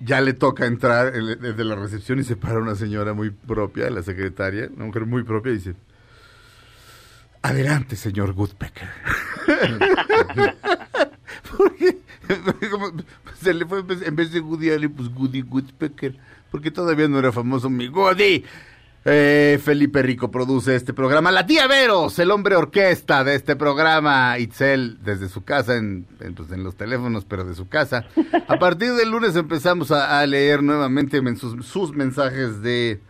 ya le toca entrar desde la recepción y se para una señora muy propia, la secretaria, una mujer muy propia, y dice, adelante, señor Woodpecker. porque se le fue en vez- en vez de Woody Allen, pues Woody Woodpecker, porque todavía no era famoso mi Woody. Eh, Felipe Rico produce este programa. La tía Veros, el hombre orquesta de este programa. Itzel, desde su casa, en, en, pues, en los teléfonos, pero de su casa. A partir del lunes empezamos a, leer nuevamente men- sus, sus mensajes de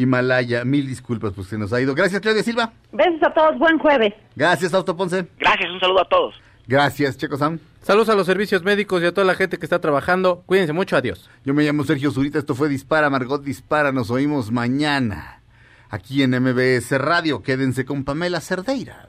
Himalaya. Mil disculpas, pues se nos ha ido. Gracias, Claudia Silva. Besos a todos, buen jueves. Gracias, Fausto Ponce. Gracias, un saludo a todos. Gracias, Checo Sam. Saludos a los servicios médicos y a toda la gente que está trabajando. Cuídense mucho, adiós. Yo me llamo Sergio Zurita, esto fue Dispara, Margot Dispara, nos oímos mañana aquí en MBS Radio. Quédense con Pamela Cerdeira.